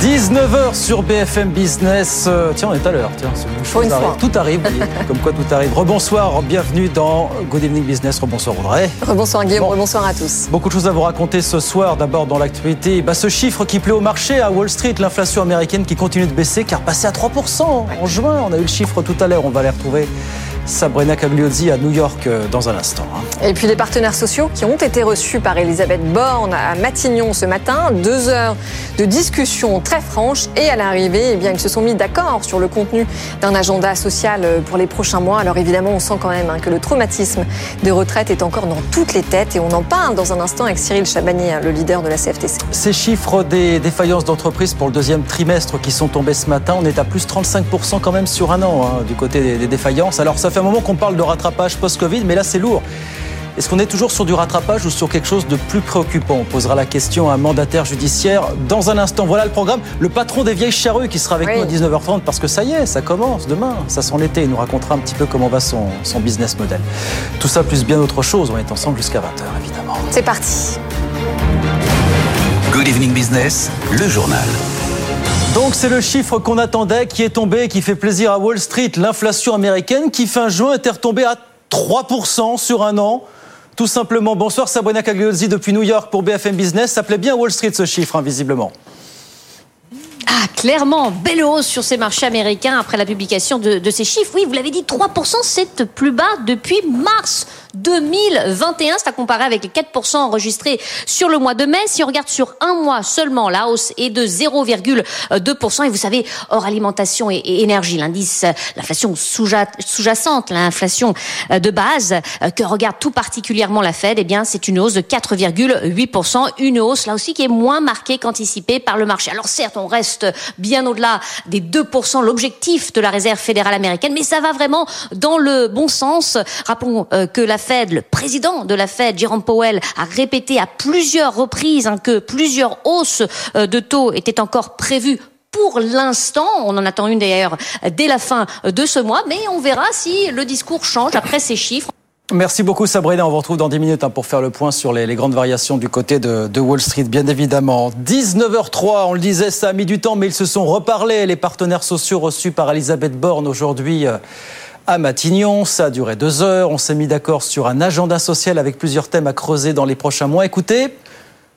19h sur BFM Business. Euh, tiens, on est à l'heure. Tiens, c'est une arrive. Tout arrive, comme quoi tout arrive. Rebonsoir, bienvenue dans Good Evening Business. Rebonsoir Audrey. Rebonsoir Guillaume, Bon. rebonsoir à tous. Beaucoup de choses à vous raconter ce soir. D'abord dans l'actualité, bah, ce chiffre qui plaît au marché à Wall Street, l'inflation américaine qui continue de baisser, qui est repassée à 3% en juin. On a eu le chiffre tout à l'heure, on va les retrouver. Sabrina Cagliozzi à New York euh, dans un instant. hein. Et puis les partenaires sociaux qui ont été reçus par Elisabeth Borne à Matignon ce matin. Deux heures de discussion très franche et à l'arrivée, eh bien, ils se sont mis d'accord sur le contenu d'un agenda social pour les prochains mois. Alors évidemment, on sent quand même hein, que le traumatisme des retraites est encore dans toutes les têtes et on en parle dans un instant avec Cyril Chabanier, hein, le leader de la CFTC. Ces chiffres des défaillances d'entreprises pour le deuxième trimestre qui sont tombés ce matin, on est à plus 35% quand même sur un an hein, du côté des, des défaillances. Alors ça fait un moment qu'on parle de rattrapage post-Covid, mais là c'est lourd. Est-ce qu'on est toujours sur du rattrapage ou sur quelque chose de plus préoccupant? On posera la question à un mandataire judiciaire dans un instant. Voilà le programme. Le patron des vieilles charrues qui sera avec Oui. nous à 19h30 parce que ça y est, ça commence demain. Ça sent l'été. Il nous racontera un petit peu comment va son, son business model. Tout ça plus bien autre chose. On est ensemble jusqu'à 20h évidemment. C'est parti. Good evening business, le journal. Donc c'est le chiffre qu'on attendait qui est tombé, qui fait plaisir à Wall Street. L'inflation américaine qui fin juin était retombée à 3% sur un an. Tout simplement. Bonsoir Sabrina Cagliozzi depuis New York pour BFM Business. Ça plaît bien Wall Street ce chiffre, hein, visiblement. Ah, clairement, belle hausse sur ces marchés américains après la publication de, de ces chiffres. Oui, vous l'avez dit, 3%, c'est plus bas depuis mars 2021. C'est à comparer avec les 4% enregistrés sur le mois de mai. Si on regarde sur un mois seulement, la hausse est de 0,2%. Et vous savez, hors alimentation et, énergie, l'indice, l'inflation sous-ja- sous-jacente, l'inflation euh, de base, euh, que regarde tout particulièrement la Fed, eh bien, c'est une hausse de 4,8%. Une hausse, là aussi, qui est moins marquée qu'anticipée par le marché. Alors certes, on reste bien au-delà des 2%, l'objectif de la Réserve fédérale américaine, mais ça va vraiment dans le bon sens. Rappelons euh, que la Fed, le président de la Fed, Jerome Powell, a répété à plusieurs reprises hein, que plusieurs hausses euh, de taux étaient encore prévues pour l'instant, on en attend une d'ailleurs dès la fin de ce mois, mais on verra si le discours change après ces chiffres. Merci beaucoup Sabrina. On vous retrouve dans 10 minutes hein, pour faire le point sur les, les grandes variations du côté de, de Wall Street, bien évidemment. 19h03, on le disait, ça a mis du temps, mais ils se sont reparlés. Les partenaires sociaux reçus par Elisabeth Borne aujourd'hui euh, à Matignon. Ça a duré deux heures. On s'est mis d'accord sur un agenda social avec plusieurs thèmes à creuser dans les prochains mois. Écoutez,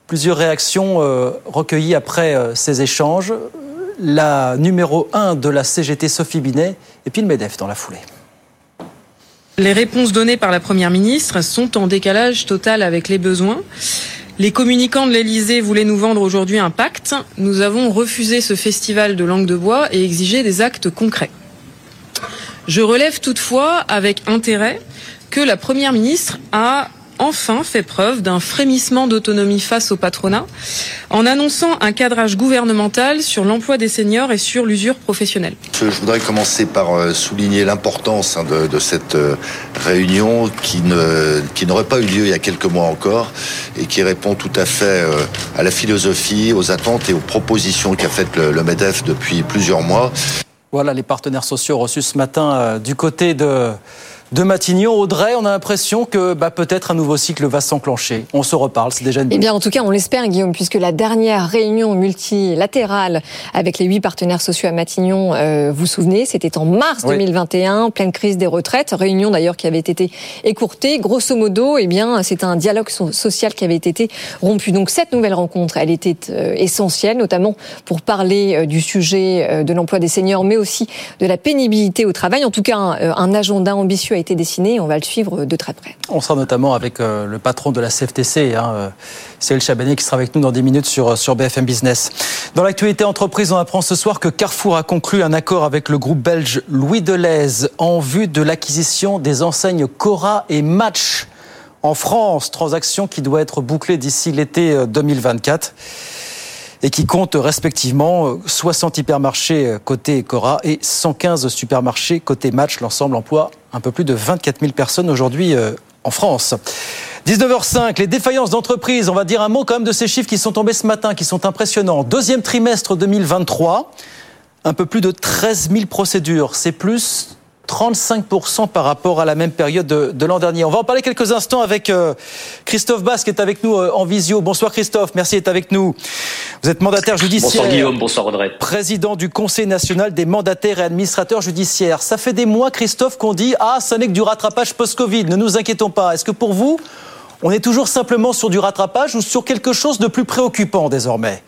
plusieurs réactions euh, recueillies après euh, ces échanges. La numéro 1 de la CGT, Sophie Binet, et puis le MEDEF dans la foulée. Les réponses données par la Première ministre sont en décalage total avec les besoins. Les communicants de l'Elysée voulaient nous vendre aujourd'hui un pacte. Nous avons refusé ce festival de langue de bois et exigé des actes concrets. Je relève toutefois avec intérêt que la Première ministre a enfin fait preuve d'un frémissement d'autonomie face au patronat en annonçant un cadrage gouvernemental sur l'emploi des seniors et sur l'usure professionnelle. Je voudrais commencer par euh, souligner l'importance hein, de, de cette euh, réunion qui ne qui n'aurait pas eu lieu il y a quelques mois encore et qui répond tout à fait euh, à la philosophie, aux attentes et aux propositions qu'a faites le, le Medef depuis plusieurs mois. Voilà les partenaires sociaux reçus ce matin euh, du côté de, de Matignon. Audrey, on a l'impression que bah, peut-être un nouveau cycle va s'enclencher. On se reparle, c'est déjà une Eh bien, en tout cas, on l'espère, Guillaume, puisque la dernière réunion multilatérale avec les huit partenaires sociaux à Matignon, euh, vous vous souvenez, c'était en mars Oui. 2021, pleine crise des retraites. Réunion d'ailleurs qui avait été écourtée. Grosso modo, eh bien, c'est un dialogue so- social qui avait été rompu. Donc, cette nouvelle rencontre, elle était euh, essentielle, notamment pour parler euh, du sujet de l'emploi des seniors, mais aussi de la pénibilité au travail. En tout cas, un, un agenda ambitieux a on va le suivre de très près. On sera notamment avec euh, le patron de la CFTC, hein, euh, Cyril qui sera avec nous dans 10 minutes sur, sur BFM Business. Dans l'actualité entreprise, on apprend ce soir que Carrefour a conclu un accord avec le groupe belge Louis Deleuze en vue de l'acquisition des enseignes Cora et Match en France. Transaction qui doit être bouclée d'ici l'été euh, 2024 et qui compte respectivement euh, 60 hypermarchés euh, côté Cora et 115 supermarchés côté Match. L'ensemble emploie un peu plus de 24 000 personnes aujourd'hui euh, en France. 19h05, les défaillances d'entreprise. On va dire un mot quand même de ces chiffres qui sont tombés ce matin, qui sont impressionnants. Deuxième trimestre 2023, un peu plus de 13 000 procédures. C'est plus 35% par rapport à la même période de, l'an dernier. On va en parler quelques instants avec euh, Christophe Basse qui est avec nous euh, en visio. Bonsoir Christophe, merci d'être avec nous. Vous êtes mandataire judiciaire. Bonsoir Guillaume, bonsoir Audrey. Président du Conseil national des mandataires et administrateurs judiciaires. Ça fait des mois Christophe qu'on dit ah ça n'est que du rattrapage post-Covid, ne nous inquiétons pas. Est-ce que pour vous on est toujours simplement sur du rattrapage ou sur quelque chose de plus préoccupant désormais?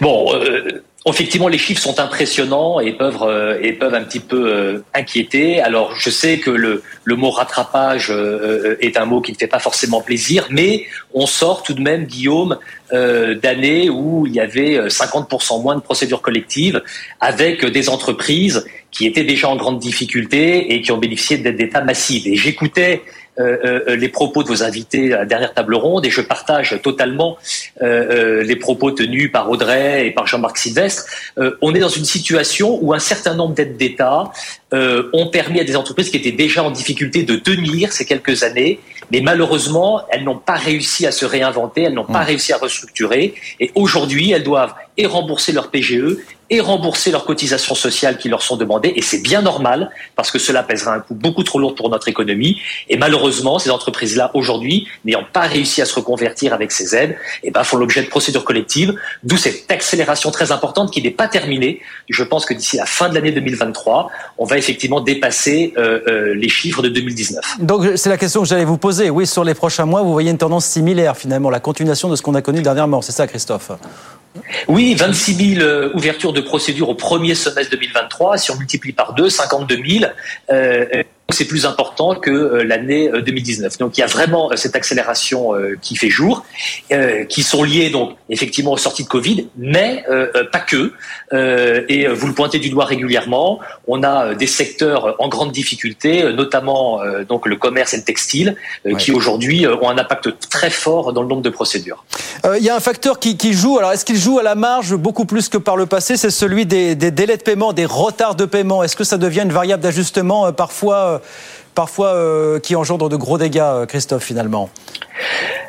Bon, euh, Effectivement, les chiffres sont impressionnants et peuvent euh, et peuvent un petit peu euh, inquiéter. Alors, je sais que le, le mot rattrapage euh, est un mot qui ne fait pas forcément plaisir, mais on sort tout de même, Guillaume, d'années où il y avait 50% moins de procédures collectives, avec des entreprises qui étaient déjà en grande difficulté et qui ont bénéficié d'aides d'État massives. Et j'écoutais euh, euh, les propos de vos invités à la dernière table ronde et je partage totalement euh, les propos tenus par Audrey et par Jean-Marc Sylvestre. on est dans une situation où un certain nombre d'aides d'État ont permis à des entreprises qui étaient déjà en difficulté de tenir ces quelques années, mais malheureusement, elles n'ont pas réussi à se réinventer, elles n'ont pas mmh. réussi à restructurer, et aujourd'hui, elles doivent et rembourser leur PGE et rembourser leurs cotisations sociales qui leur sont demandées. Et c'est bien normal parce que cela pèsera un coût beaucoup trop lourd pour notre économie. Et malheureusement, ces entreprises-là, aujourd'hui, n'ayant pas réussi à se reconvertir avec ces aides, eh ben, font l'objet de procédures collectives, d'où cette accélération très importante qui n'est pas terminée. Je pense que d'ici la fin de l'année 2023, on va effectivement dépasser euh, euh, les chiffres de 2019. Donc c'est la question que j'allais vous poser. Oui, sur les prochains mois, vous voyez une tendance similaire finalement, la continuation de ce qu'on a connu dernièrement. C'est ça, Christophe? Oui, 26 000 euh, ouvertures de procédures au premier semestre 2023. Si on multiplie par deux, 52 000 c'est plus important que euh, l'année 2019. Euh, donc il y a vraiment euh, cette accélération qui fait jour, qui sont liées donc effectivement aux sorties de Covid, mais pas que. Et vous le pointez du doigt régulièrement. On a des secteurs en grande difficulté, notamment donc le commerce et le textile, qui aujourd'hui ont un impact très fort dans le nombre de procédures. Il y a un facteur qui, joue. Alors est-ce qu'il joue à la marge beaucoup plus que par le passé? C'est celui des, des, délais de paiement, des retards de paiement. Est-ce que ça devient une variable d'ajustement parfois parfois euh, qui engendre de gros dégâts, euh, Christophe, finalement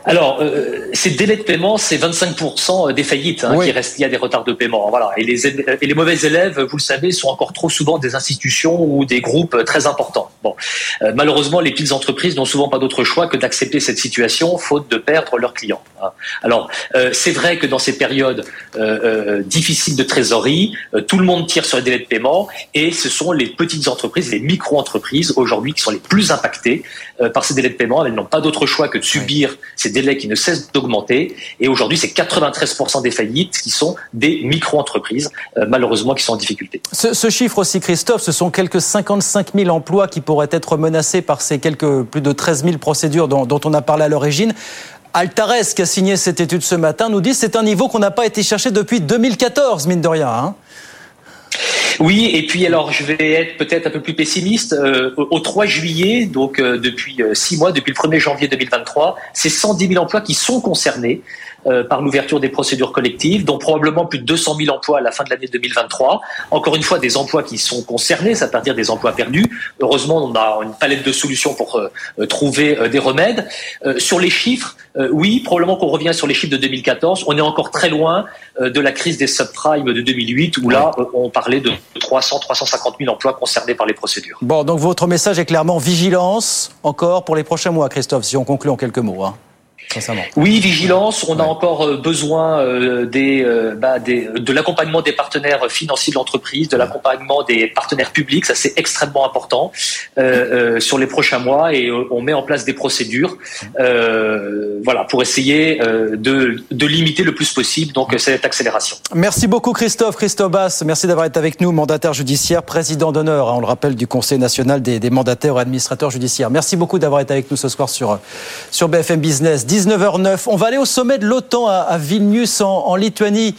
alors, euh, ces délais de paiement, c'est 25% des faillites hein, qui restent liées à des retards de paiement. Voilà. Et les, et les mauvais élèves, vous le savez, sont encore trop souvent des institutions ou des groupes très importants. Bon, euh, malheureusement, les petites entreprises n'ont souvent pas d'autre choix que d'accepter cette situation, faute de perdre leurs clients. Hein. Alors, euh, c'est vrai que dans ces périodes difficiles de trésorerie, tout le monde tire sur les délais de paiement, et ce sont les petites entreprises, les micro-entreprises aujourd'hui qui sont les plus impactées par ces délais de paiement. Elles n'ont pas d'autre choix que de subir ces délais qui ne cessent d'augmenter. Et aujourd'hui, c'est 93% des faillites qui sont des micro-entreprises, malheureusement, qui sont en difficulté. Ce, chiffre aussi, Christophe, ce sont quelques 55 000 emplois qui pourraient être menacés par ces quelques plus de 13 000 procédures dont, on a parlé à l'origine. Altares, qui a signé cette étude ce matin, nous dit c'est un niveau qu'on n'a pas été chercher depuis 2014, mine de rien. Hein. Oui, et puis alors je vais être peut-être un peu plus pessimiste. Euh, au 3 juillet, donc euh, depuis euh, six mois, depuis le 1er janvier 2023, c'est 110 000 emplois qui sont concernés. Euh, par l'ouverture des procédures collectives, dont probablement plus de 200 000 emplois à la fin de l'année 2023. Encore une fois, des emplois qui sont concernés, ça veut dire des emplois perdus. Heureusement, on a une palette de solutions pour euh, trouver euh, des remèdes. sur les chiffres, oui, probablement qu'on revient sur les chiffres de 2014. On est encore très loin de la crise des subprimes de 2008, où là, on parlait de 300, 350 000 emplois concernés par les procédures. Bon, donc votre message est clairement vigilance encore pour les prochains mois, Christophe, si on conclut en quelques mots. Hein. Oui, vigilance. On a encore euh, besoin euh, des, euh, bah, des, de l'accompagnement des partenaires financiers de l'entreprise, de l'accompagnement des partenaires publics. Ça, c'est extrêmement important euh, sur les prochains mois et on met en place des procédures, euh, voilà, pour essayer de, de, limiter le plus possible donc cette accélération. Merci beaucoup, Christophe. Christophe Bass, merci d'avoir été avec nous, mandataire judiciaire, président d'honneur, hein, on le rappelle, du Conseil national des, des mandataires et administrateurs judiciaires. Merci beaucoup d'avoir été avec nous ce soir sur, sur BFM Business. 19h09. On va aller au sommet de l'OTAN à, Vilnius en, Lituanie.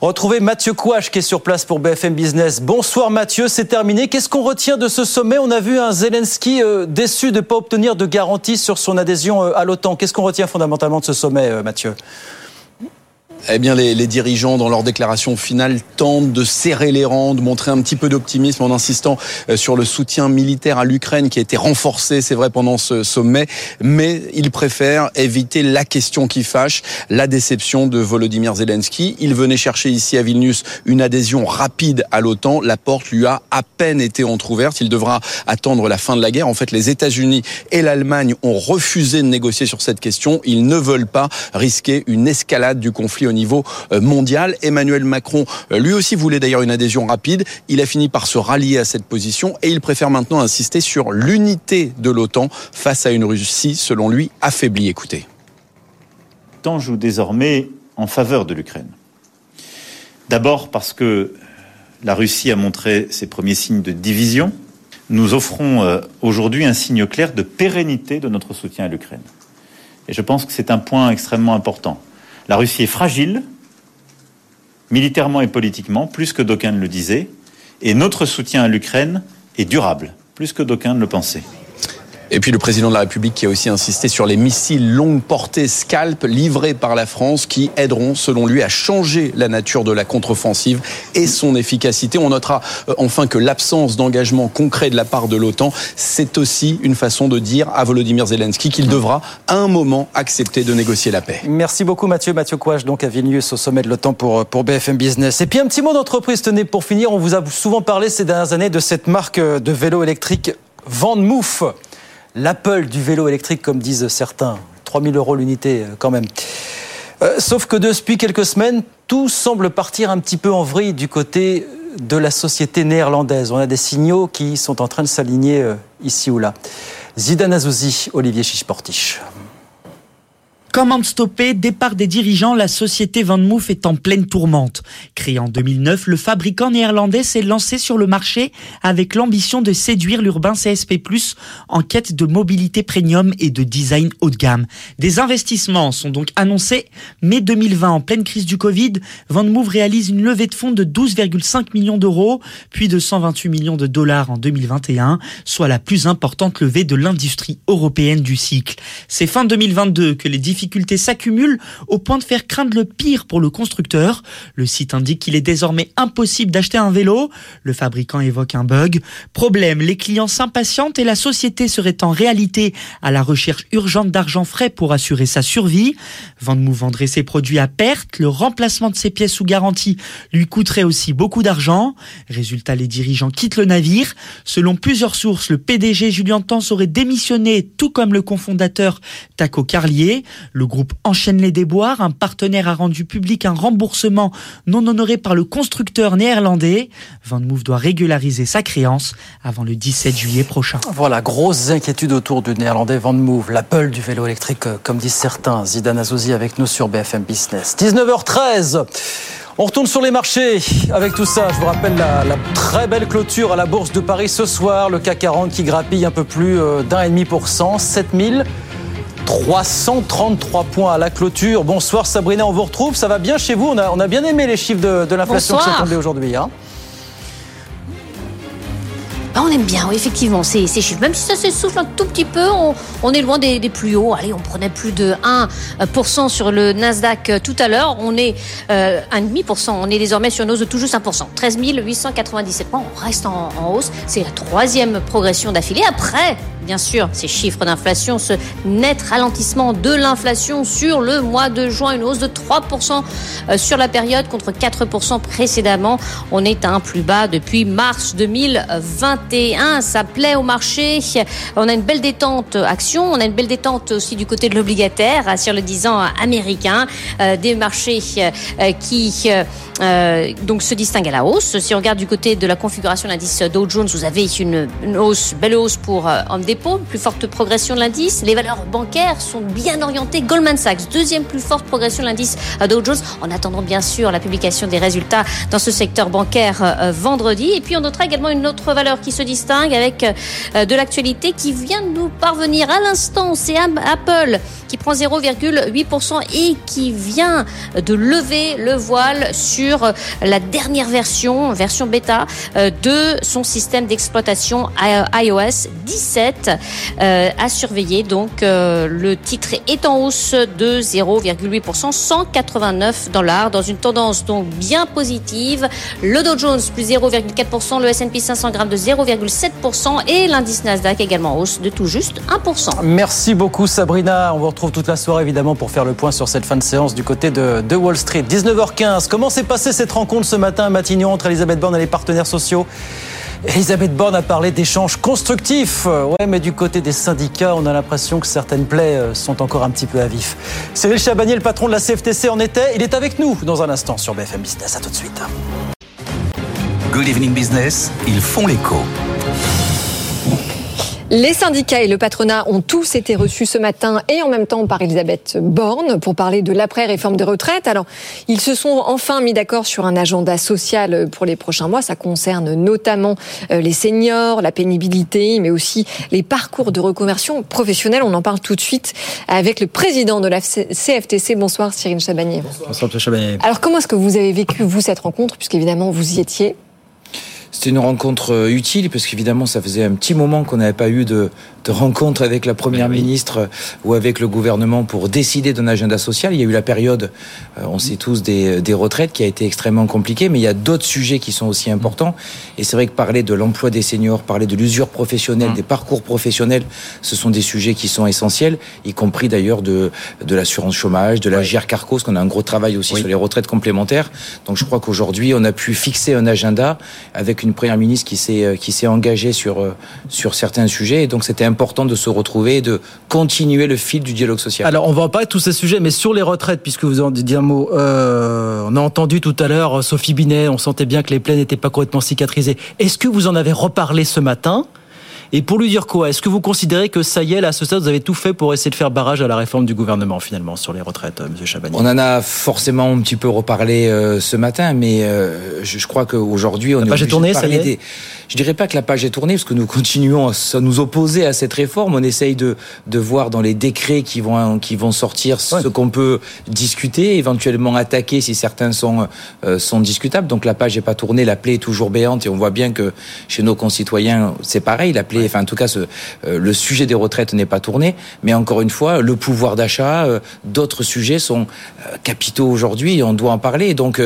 Retrouver Mathieu Kouach qui est sur place pour BFM Business. Bonsoir Mathieu, c'est terminé. Qu'est-ce qu'on retient de ce sommet? On a vu un Zelensky euh, déçu de ne pas obtenir de garantie sur son adhésion euh, à l'OTAN. Qu'est-ce qu'on retient fondamentalement de ce sommet, euh, Mathieu? Eh bien, les, les, dirigeants, dans leur déclaration finale, tentent de serrer les rangs, de montrer un petit peu d'optimisme en insistant euh, sur le soutien militaire à l'Ukraine qui a été renforcé, c'est vrai, pendant ce sommet. Mais ils préfèrent éviter la question qui fâche, la déception de Volodymyr Zelensky. Il venait chercher ici à Vilnius une adhésion rapide à l'OTAN. La porte lui a à peine été entrouverte. Il devra attendre la fin de la guerre. En fait, les États-Unis et l'Allemagne ont refusé de négocier sur cette question. Ils ne veulent pas risquer une escalade du conflit au niveau euh, mondial. Emmanuel Macron, euh, lui aussi, voulait d'ailleurs une adhésion rapide. Il a fini par se rallier à cette position et il préfère maintenant insister sur l'unité de l'OTAN face à une Russie, selon lui, affaiblie. Écoutez. L'OTAN joue désormais en faveur de l'Ukraine. D'abord parce que la Russie a montré ses premiers signes de division. Nous offrons euh, aujourd'hui un signe clair de pérennité de notre soutien à l'Ukraine. Et je pense que c'est un point extrêmement important. La Russie est fragile, militairement et politiquement, plus que d'aucuns ne le disaient, et notre soutien à l'Ukraine est durable, plus que d'aucuns ne le pensaient. Et puis le président de la République qui a aussi insisté sur les missiles longue portée Scalp livrés par la France qui aideront, selon lui, à changer la nature de la contre-offensive et son efficacité. On notera euh, enfin que l'absence d'engagement concret de la part de l'OTAN, c'est aussi une façon de dire à Volodymyr Zelensky qu'il devra à un moment accepter de négocier la paix. Merci beaucoup Mathieu. Mathieu Couage donc à Vilnius au sommet de l'OTAN pour, pour BFM Business. Et puis un petit mot d'entreprise, tenez, pour finir, on vous a souvent parlé ces dernières années de cette marque de vélo électrique Mouf l'Apple du vélo électrique, comme disent certains. 3000 euros l'unité euh, quand même. Euh, sauf que depuis quelques semaines, tout semble partir un petit peu en vrille du côté de la société néerlandaise. On a des signaux qui sont en train de s'aligner euh, ici ou là. Zidane Azouzi, Olivier Chichportiche. Comment stopper Départ des dirigeants, la société Van est en pleine tourmente. Créé en 2009, le fabricant néerlandais s'est lancé sur le marché avec l'ambition de séduire l'urbain CSP+, en quête de mobilité premium et de design haut de gamme. Des investissements sont donc annoncés. Mai 2020, en pleine crise du Covid, Van réalise une levée de fonds de 12,5 millions d'euros, puis de 128 millions de dollars en 2021, soit la plus importante levée de l'industrie européenne du cycle. C'est fin 2022 que les difficultés s'accumulent au point de faire craindre le pire pour le constructeur. Le site indique qu'il est désormais impossible d'acheter un vélo. Le fabricant évoque un bug. Problème, les clients s'impatientent et la société serait en réalité à la recherche urgente d'argent frais pour assurer sa survie. Vendemou vendrait ses produits à perte. Le remplacement de ses pièces sous garantie lui coûterait aussi beaucoup d'argent. Résultat, les dirigeants quittent le navire. Selon plusieurs sources, le PDG Julien Tans aurait démissionné, tout comme le cofondateur Taco Carlier. Le groupe enchaîne les déboires. Un partenaire a rendu public un remboursement non honoré par le constructeur néerlandais. Van Move doit régulariser sa créance avant le 17 juillet prochain. Voilà, grosse inquiétude autour du néerlandais Van Move, l'Apple du vélo électrique, euh, comme disent certains. Zidane Azouzi avec nous sur BFM Business. 19h13. On retourne sur les marchés avec tout ça. Je vous rappelle la, la, très belle clôture à la Bourse de Paris ce soir. Le CAC 40 qui grappille un peu plus euh, d'un et demi pour cent, 7000. 333 points à la clôture. Bonsoir Sabrina, on vous retrouve. Ça va bien chez vous? On a, on a bien aimé les chiffres de, de l'inflation qui sont tombés aujourd'hui. Hein? Ah, on aime bien, oui, effectivement, ces, ces, chiffres. Même si ça s'essouffle un tout petit peu, on, on est loin des, des, plus hauts. Allez, on prenait plus de 1% sur le Nasdaq tout à l'heure. On est euh, 1,5%. On est désormais sur une hausse de tout juste 1%. 13 897 points. On reste en, en hausse. C'est la troisième progression d'affilée. Après, bien sûr, ces chiffres d'inflation, ce net ralentissement de l'inflation sur le mois de juin, une hausse de 3% euh, sur la période contre 4% précédemment. On est à un plus bas depuis mars 2021. Ça plaît au marché. On a une belle détente action. On a une belle détente aussi du côté de l'obligataire sur le 10 ans américain. Euh, des marchés euh, qui euh, donc se distinguent à la hausse. Si on regarde du côté de la configuration de l'indice Dow Jones, vous avez une, une hausse, belle hausse pour Home Depot, plus forte progression de l'indice. Les valeurs bancaires sont bien orientées. Goldman Sachs, deuxième plus forte progression de l'indice Dow Jones, en attendant bien sûr la publication des résultats dans ce secteur bancaire euh, vendredi. Et puis on notera également une autre valeur qui se distingue avec euh, de l'actualité qui vient de nous parvenir à l'instant. C'est Apple qui prend 0,8% et qui vient de lever le voile sur la dernière version, version bêta, euh, de son système d'exploitation iOS 17 euh, à surveiller. Donc euh, le titre est en hausse de 0,8%, 189 dollars, dans une tendance donc bien positive. Le Dow Jones plus 0,4%, le S&P 500 grammes de 0,7% et l'indice Nasdaq également en hausse de tout juste 1%. Merci beaucoup Sabrina. On vous retrouve toute la soirée évidemment pour faire le point sur cette fin de séance du côté de, de Wall Street. 19h15. Comment s'est passée cette rencontre ce matin à Matignon entre Elisabeth Borne et les partenaires sociaux Elisabeth Borne a parlé d'échanges constructifs. Ouais, mais du côté des syndicats, on a l'impression que certaines plaies euh, sont encore un petit peu à vif. Cyril Chabagnier, le patron de la CFTC, en était. Il est avec nous dans un instant sur BFM Business. À tout de suite. Good Evening Business, ils font l'écho. Les syndicats et le patronat ont tous été reçus ce matin et en même temps par Elisabeth Borne pour parler de l'après-réforme des retraites. Alors, ils se sont enfin mis d'accord sur un agenda social pour les prochains mois. Ça concerne notamment euh, les seniors, la pénibilité, mais aussi les parcours de reconversion professionnelle. On en parle tout de suite avec le président de la CFTC. Bonsoir Cyril Chabanier. Bonsoir Chabanier. Alors, comment est-ce que vous avez vécu, vous, cette rencontre, puisqu'évidemment, vous y étiez c'était une rencontre euh, utile parce qu'évidemment, ça faisait un petit moment qu'on n'avait pas eu de, de rencontre avec la première ministre euh, ou avec le gouvernement pour décider d'un agenda social. Il y a eu la période, euh, on sait tous, des, des retraites qui a été extrêmement compliquée, mais il y a d'autres sujets qui sont aussi importants. Et c'est vrai que parler de l'emploi des seniors, parler de l'usure professionnelle, des parcours professionnels, ce sont des sujets qui sont essentiels, y compris d'ailleurs de, de l'assurance chômage, de la GR Carco, parce qu'on a un gros travail aussi sur les retraites complémentaires. Donc je crois qu'aujourd'hui, on a pu fixer un agenda avec une première ministre qui s'est qui s'est engagée sur sur certains sujets. Et donc c'était important de se retrouver et de continuer le fil du dialogue social. Alors on va de tous ces sujets, mais sur les retraites, puisque vous en dites un mot, euh, on a entendu tout à l'heure Sophie Binet, on sentait bien que les plaies n'étaient pas correctement cicatrisées. Est-ce que vous en avez reparlé ce matin? Et pour lui dire quoi Est-ce que vous considérez que ça y est, là, à ce stade, vous avez tout fait pour essayer de faire barrage à la réforme du gouvernement, finalement, sur les retraites, euh, Monsieur Chabanier On en a forcément un petit peu reparlé euh, ce matin, mais euh, je, je, crois qu'aujourd'hui, on la est page est tournée, ça y est des... Je dirais pas que la page est tournée, parce que nous continuons à nous opposer à cette réforme. On essaye de, de voir dans les décrets qui vont, qui vont sortir ouais. ce qu'on peut discuter, éventuellement attaquer si certains sont, euh, sont discutables. Donc la page n'est pas tournée, la plaie est toujours béante, et on voit bien que chez nos concitoyens, c'est pareil. La plaie, ouais. enfin en tout cas, ce, euh, le sujet des retraites n'est pas tourné. Mais encore une fois, le pouvoir d'achat, euh, d'autres sujets sont euh, capitaux aujourd'hui, et on doit en parler. Donc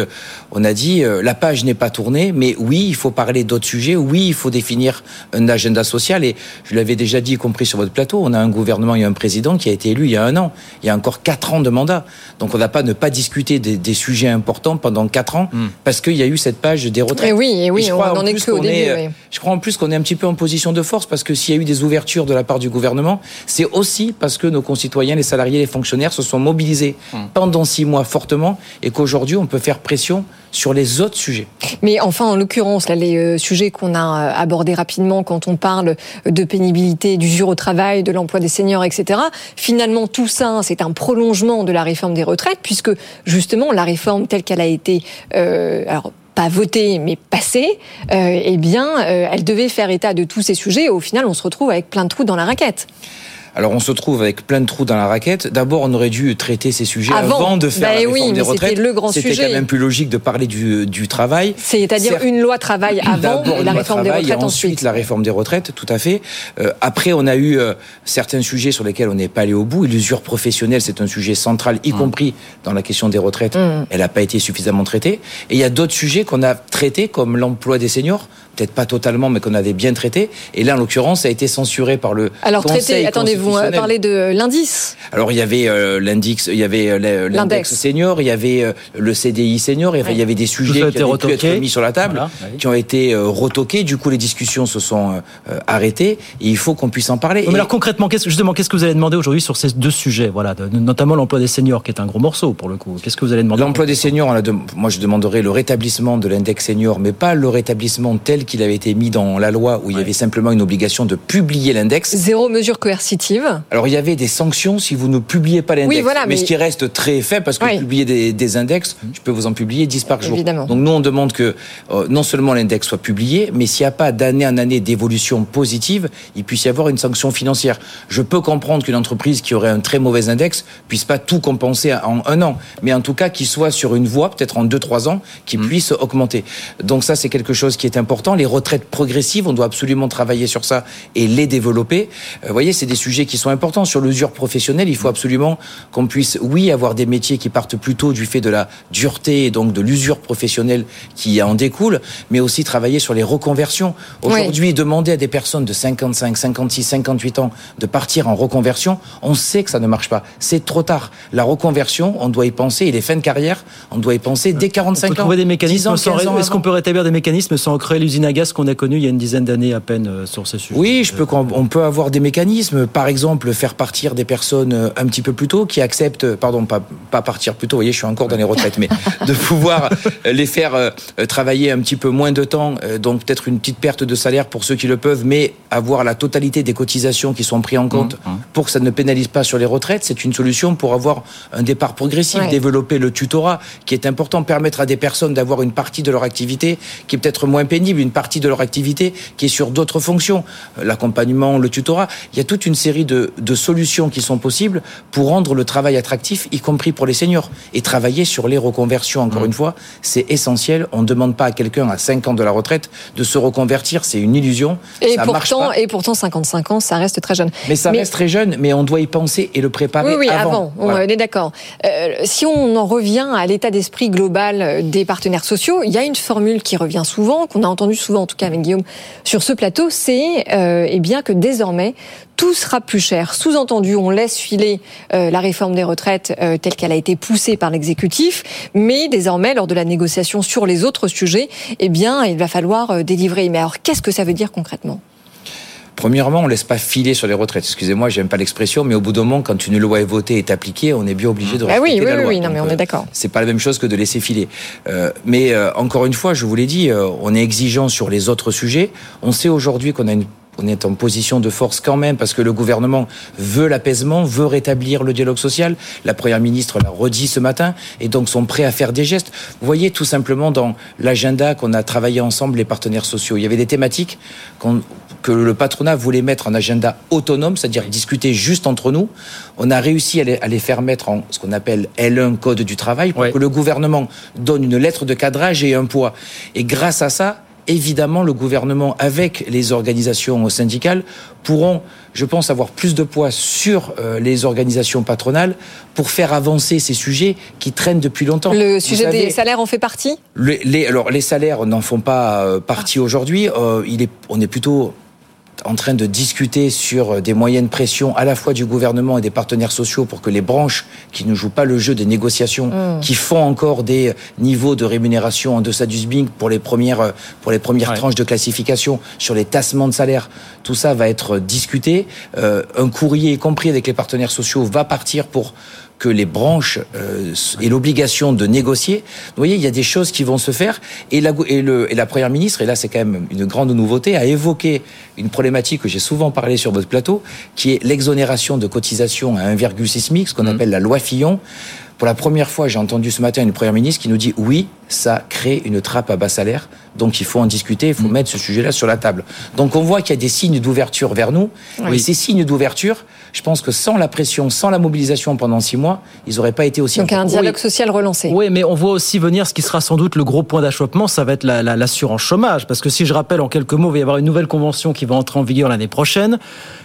on a dit, la page n'est pas tournée, mais oui, il faut parler d'autres sujets. Oui, il faut définir un agenda social. Et je l'avais déjà dit, y compris sur votre plateau, on a un gouvernement et un président qui a été élu il y a un an. Il y a encore quatre ans de mandat. Donc on n'a pas ne pas discuter des, des, sujets importants pendant quatre ans mm. parce qu'il y a eu cette page des retraites. Et oui, et oui, et on en est qu'au début. Est, oui. Je crois en plus qu'on est un petit peu en position de force parce que s'il y a eu des ouvertures de la part du gouvernement, c'est aussi parce que nos concitoyens, les salariés, les fonctionnaires se sont mobilisés mm. pendant six mois fortement et qu'aujourd'hui on peut faire pression sur les autres sujets. Mais enfin, en l'occurrence, là, les euh, sujets qu'on a euh, abordés rapidement quand on parle de pénibilité, d'usure au travail, de l'emploi des seniors, etc. Finalement, tout ça, c'est un prolongement de la réforme des retraites, puisque justement, la réforme telle qu'elle a été, euh, alors pas votée mais passée, euh, eh bien, euh, elle devait faire état de tous ces sujets. Et au final, on se retrouve avec plein de trous dans la raquette. Alors on se trouve avec plein de trous dans la raquette. D'abord, on aurait dû traiter ces sujets avant, avant de faire bah la réforme oui, des retraites. le grand C'était quand même plus logique de parler du, du travail. C'est-à-dire une loi travail avant et la réforme travail, des retraites et ensuite. ensuite. la réforme des retraites, tout à fait. Euh, après, on a eu euh, certains sujets sur lesquels on n'est pas allé au bout. L'usure professionnelle, c'est un sujet central, y mmh. compris dans la question des retraites. Mmh. Elle n'a pas été suffisamment traitée. Et il y a d'autres sujets qu'on a traités, comme l'emploi des seniors peut-être pas totalement, mais qu'on avait bien traité. Et là, en l'occurrence, ça a été censuré par le Alors, Conseil traité, attendez-vous parlez de l'indice Alors, il y avait euh, l'index, il y avait euh, l'index senior, il y euh, le CDI senior, et, ouais. il y avait des sujets qui avaient pu être mis sur la table, voilà, oui. qui ont été euh, retoqués. Du coup, les discussions se sont euh, arrêtées. Et il faut qu'on puisse en parler. Mais alors concrètement, qu'est-ce, justement, qu'est-ce que vous allez demander aujourd'hui sur ces deux sujets, voilà, de, notamment l'emploi des seniors, qui est un gros morceau pour le coup. Qu'est-ce que vous allez demander? L'emploi des seniors, de, moi, je demanderai le rétablissement de l'index senior, mais pas le rétablissement tel tel qu'il avait été mis dans la loi, où il y avait simplement une obligation de publier l'index. Zéro mesure coercitive. Alors il y avait des sanctions si vous ne publiez pas l'index. Oui, voilà, mais, mais- ce qui reste très faible, parce que Oui. publier des, des index, je peux vous en publier 10 par jour. Évidemment. Donc nous, on demande que euh, non seulement l'index soit publié, mais s'il n'y a pas d'année en année d'évolution positive, il puisse y avoir une sanction financière. Je peux comprendre qu'une entreprise qui aurait un très mauvais index puisse pas tout compenser en un an, mais en tout cas qu'il soit sur une voie, peut-être en deux trois ans, qui Mmh. puisse augmenter. Donc ça, c'est quelque chose qui est important. Les retraites progressives, on doit absolument travailler sur ça et les développer. Euh, vous voyez, c'est des sujets qui sont importants. Sur l'usure professionnelle, il faut absolument qu'on puisse, oui, avoir des métiers qui partent plutôt du fait de la dureté et donc de l'usure professionnelle qui en découle, mais aussi travailler sur les reconversions. Aujourd'hui, demander à des personnes de 55, 56, 58 ans de partir en reconversion, on sait que ça ne marche pas. C'est trop tard. La reconversion, on doit y penser, et les fins de carrière, on doit y penser dès 45 On peut ans. trouver des 10 mécanismes ans, sans 15 ans Est-ce qu'on peut rétablir des mécanismes sans créer l'usine gaz qu'on a connue il y a une dizaine d'années à peine euh, sur ce sujet Oui, je peux, on peut avoir des mécanismes. Par exemple, faire partir des personnes euh, un petit peu plus tôt qui acceptent, pardon, pas, pas partir plus tôt, vous voyez, je suis encore dans les retraites, mais de pouvoir euh, les faire travailler un petit peu moins de temps, donc peut-être une petite perte de salaire pour ceux qui le peuvent, mais avoir la totalité des cotisations qui sont prises en compte pour que ça ne pénalise pas sur les retraites, c'est une solution pour avoir un départ progressif, Ouais. développer le tutorat, qui est important, permettre à des personnes d'avoir une partie de leur activité qui est peut-être moins pénible, une partie de leur activité qui est sur d'autres fonctions, Euh, l'accompagnement, le tutorat. Il y a toute une série de, de solutions qui sont possibles pour rendre le travail attractif, y compris pour les seniors. Et travailler sur les reconversions, encore une fois, c'est essentiel. On ne demande pas à quelqu'un à 5 ans de la retraite de se reconvertir, c'est une illusion. Et ça pourtant, pas. et pourtant, 55 ans, ça reste très jeune. Mais ça reste très jeune, mais on doit y penser et le préparer Oui, oui, avant. avant. On est d'accord. Euh, si on en revient à l'état d'esprit global euh, des partenaires sociaux, il y a une formule qui revient souvent, qu'on a entendue souvent, en tout cas avec Guillaume, sur ce plateau, c'est euh, eh bien que désormais tout sera plus cher. Sous-entendu, on laisse filer euh, la réforme des retraites euh, telle qu'elle a été poussée par l'exécutif, mais désormais, lors de la négociation sur les autres sujets, eh bien, il va falloir délivrer. Mais alors, qu'est-ce que ça veut dire concrètement? Premièrement, on laisse pas filer sur les retraites. Excusez-moi, j'aime pas l'expression, mais au bout d'un moment, quand une loi est votée et est appliquée, on est bien obligé de respecter oui, oui, la oui, loi. oui, non, mais on euh, est d'accord. C'est pas la même chose que de laisser filer. Euh, mais euh, encore une fois, je vous l'ai dit, euh, on est exigeant sur les autres sujets. On sait aujourd'hui qu'on a une on est en position de force quand même parce que le gouvernement veut l'apaisement, veut rétablir le dialogue social. La première ministre l'a redit ce matin et donc sont prêts à faire des gestes. Vous voyez tout simplement dans l'agenda qu'on a travaillé ensemble les partenaires sociaux. Il y avait des thématiques qu'on- que le patronat voulait mettre en agenda autonome, c'est-à-dire discuter juste entre nous. On a réussi à les, à les faire mettre en ce qu'on appelle L1 code du travail pour que le gouvernement donne une lettre de cadrage et un poids. Et grâce à ça, évidemment, le gouvernement, avec les organisations syndicales, pourront, je pense, avoir plus de poids sur euh, les organisations patronales pour faire avancer ces sujets qui traînent depuis longtemps. Le Vous sujet savez, des salaires en fait partie? les, les- alors les salaires n'en font pas euh, partie aujourd'hui. Euh, il est, on est plutôt en train de discuter sur euh, des moyens de pression à la fois du gouvernement et des partenaires sociaux pour que les branches qui ne jouent pas le jeu des négociations, Mm. qui font encore des euh, niveaux de rémunération en deçà du SMIC pour les premières, euh, pour les premières tranches de classification, sur les tassements de salaire, tout ça va être discuté. Euh, un courrier, y compris avec les partenaires sociaux, va partir pour que les branches euh, aient l'obligation de négocier. Vous voyez, il y a des choses qui vont se faire. Et la, gou- et le, et la première ministre, et là c'est quand même une grande nouveauté, a évoqué une problématique que j'ai souvent parlé sur votre plateau, qui est l'exonération de cotisation à 1,6 SMIC, ce qu'on appelle la loi Fillon. Pour la première fois, j'ai entendu ce matin une première ministre qui nous dit oui, ça crée une trappe à bas salaire, donc il faut en discuter, il faut mettre ce sujet-là sur la table. Donc on voit qu'il y a des signes d'ouverture vers nous, Oui. et ces signes d'ouverture, je pense que sans la pression, sans la mobilisation pendant six mois, ils n'auraient pas été aussi Donc un dialogue social relancé. Oui, mais on voit aussi venir ce qui sera sans doute le gros point d'achoppement, ça va être la- la- l'assurance chômage. Parce que si je rappelle en quelques mots, il va y avoir une nouvelle convention qui va entrer en vigueur l'année prochaine.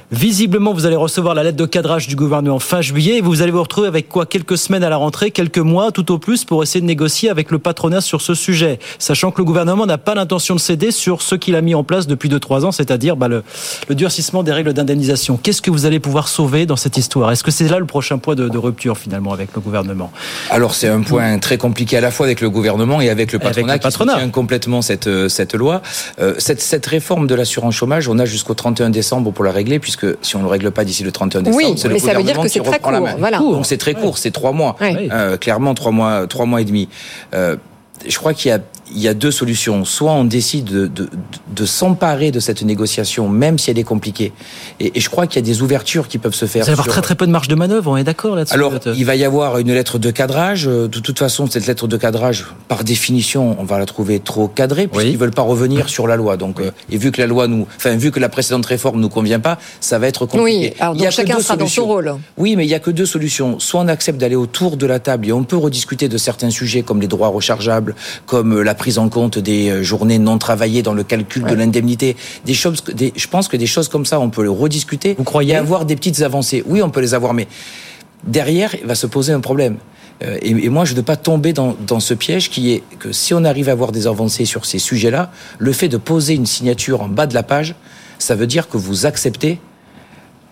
Visiblement, vous allez recevoir la lettre de cadrage du gouvernement fin juillet et vous allez vous retrouver avec quoi? Quelques semaines à la rentrée, quelques mois tout au plus pour essayer de négocier avec le patronat sur ce sujet. Sachant que le gouvernement n'a pas l'intention de céder sur ce qu'il a mis en place depuis 2-3 ans, c'est-à-dire bah, le, le durcissement des règles d'indemnisation. Qu'est-ce que vous allez pouvoir sauver dans cette histoire? Est-ce que c'est là le prochain point de, de rupture finalement avec le gouvernement? Alors c'est un point très compliqué à la fois avec le gouvernement et avec le Avec patronat, le patronat. qui soutient complètement cette, euh, cette loi. Euh, cette, cette réforme de l'assurance chômage, on a jusqu'au 31 décembre pour la régler, puisque si on ne le règle pas d'ici le 31 décembre, Oui, c'est le mais ça veut dire gouvernement que qui c'est très reprend la court, main. voilà. Donc c'est très court, c'est trois mois. Ouais. Euh, clairement trois mois, trois mois et demi. Euh, je crois qu'il y a il y a deux solutions. Soit on décide de, de, de s'emparer de cette négociation, même si elle est compliquée. Et, et je crois qu'il y a des ouvertures qui peuvent se faire. Vous allez avoir sur- très très peu de marge de manœuvre, on est d'accord là-dessus alors, il va y avoir une lettre de cadrage. Euh, De toute façon, cette lettre de cadrage, par définition, on va la trouver trop cadrée puisqu'ils veulent pas revenir sur la loi. Donc, euh, et vu que la loi nous, enfin, vu que la précédente réforme nous convient pas, ça va être compliqué. Oui, alors Il y a chacun deux sera dans son solutions. rôle. Oui, mais il y a que deux solutions. Soit on accepte d'aller autour de la table et on peut rediscuter de certains sujets comme les droits rechargeables, comme la prise en compte des euh, journées non travaillées dans le calcul de l'indemnité. Des choses, des, je pense que des choses comme ça, on peut les rediscuter. Vous croyez Et avoir des petites avancées. Oui, on peut les avoir, mais derrière, il va se poser un problème. Euh, Et, et moi, je ne veux pas tomber dans, dans ce piège qui est que si on arrive à avoir des avancées sur ces sujets-là, le fait de poser une signature en bas de la page, ça veut dire que vous acceptez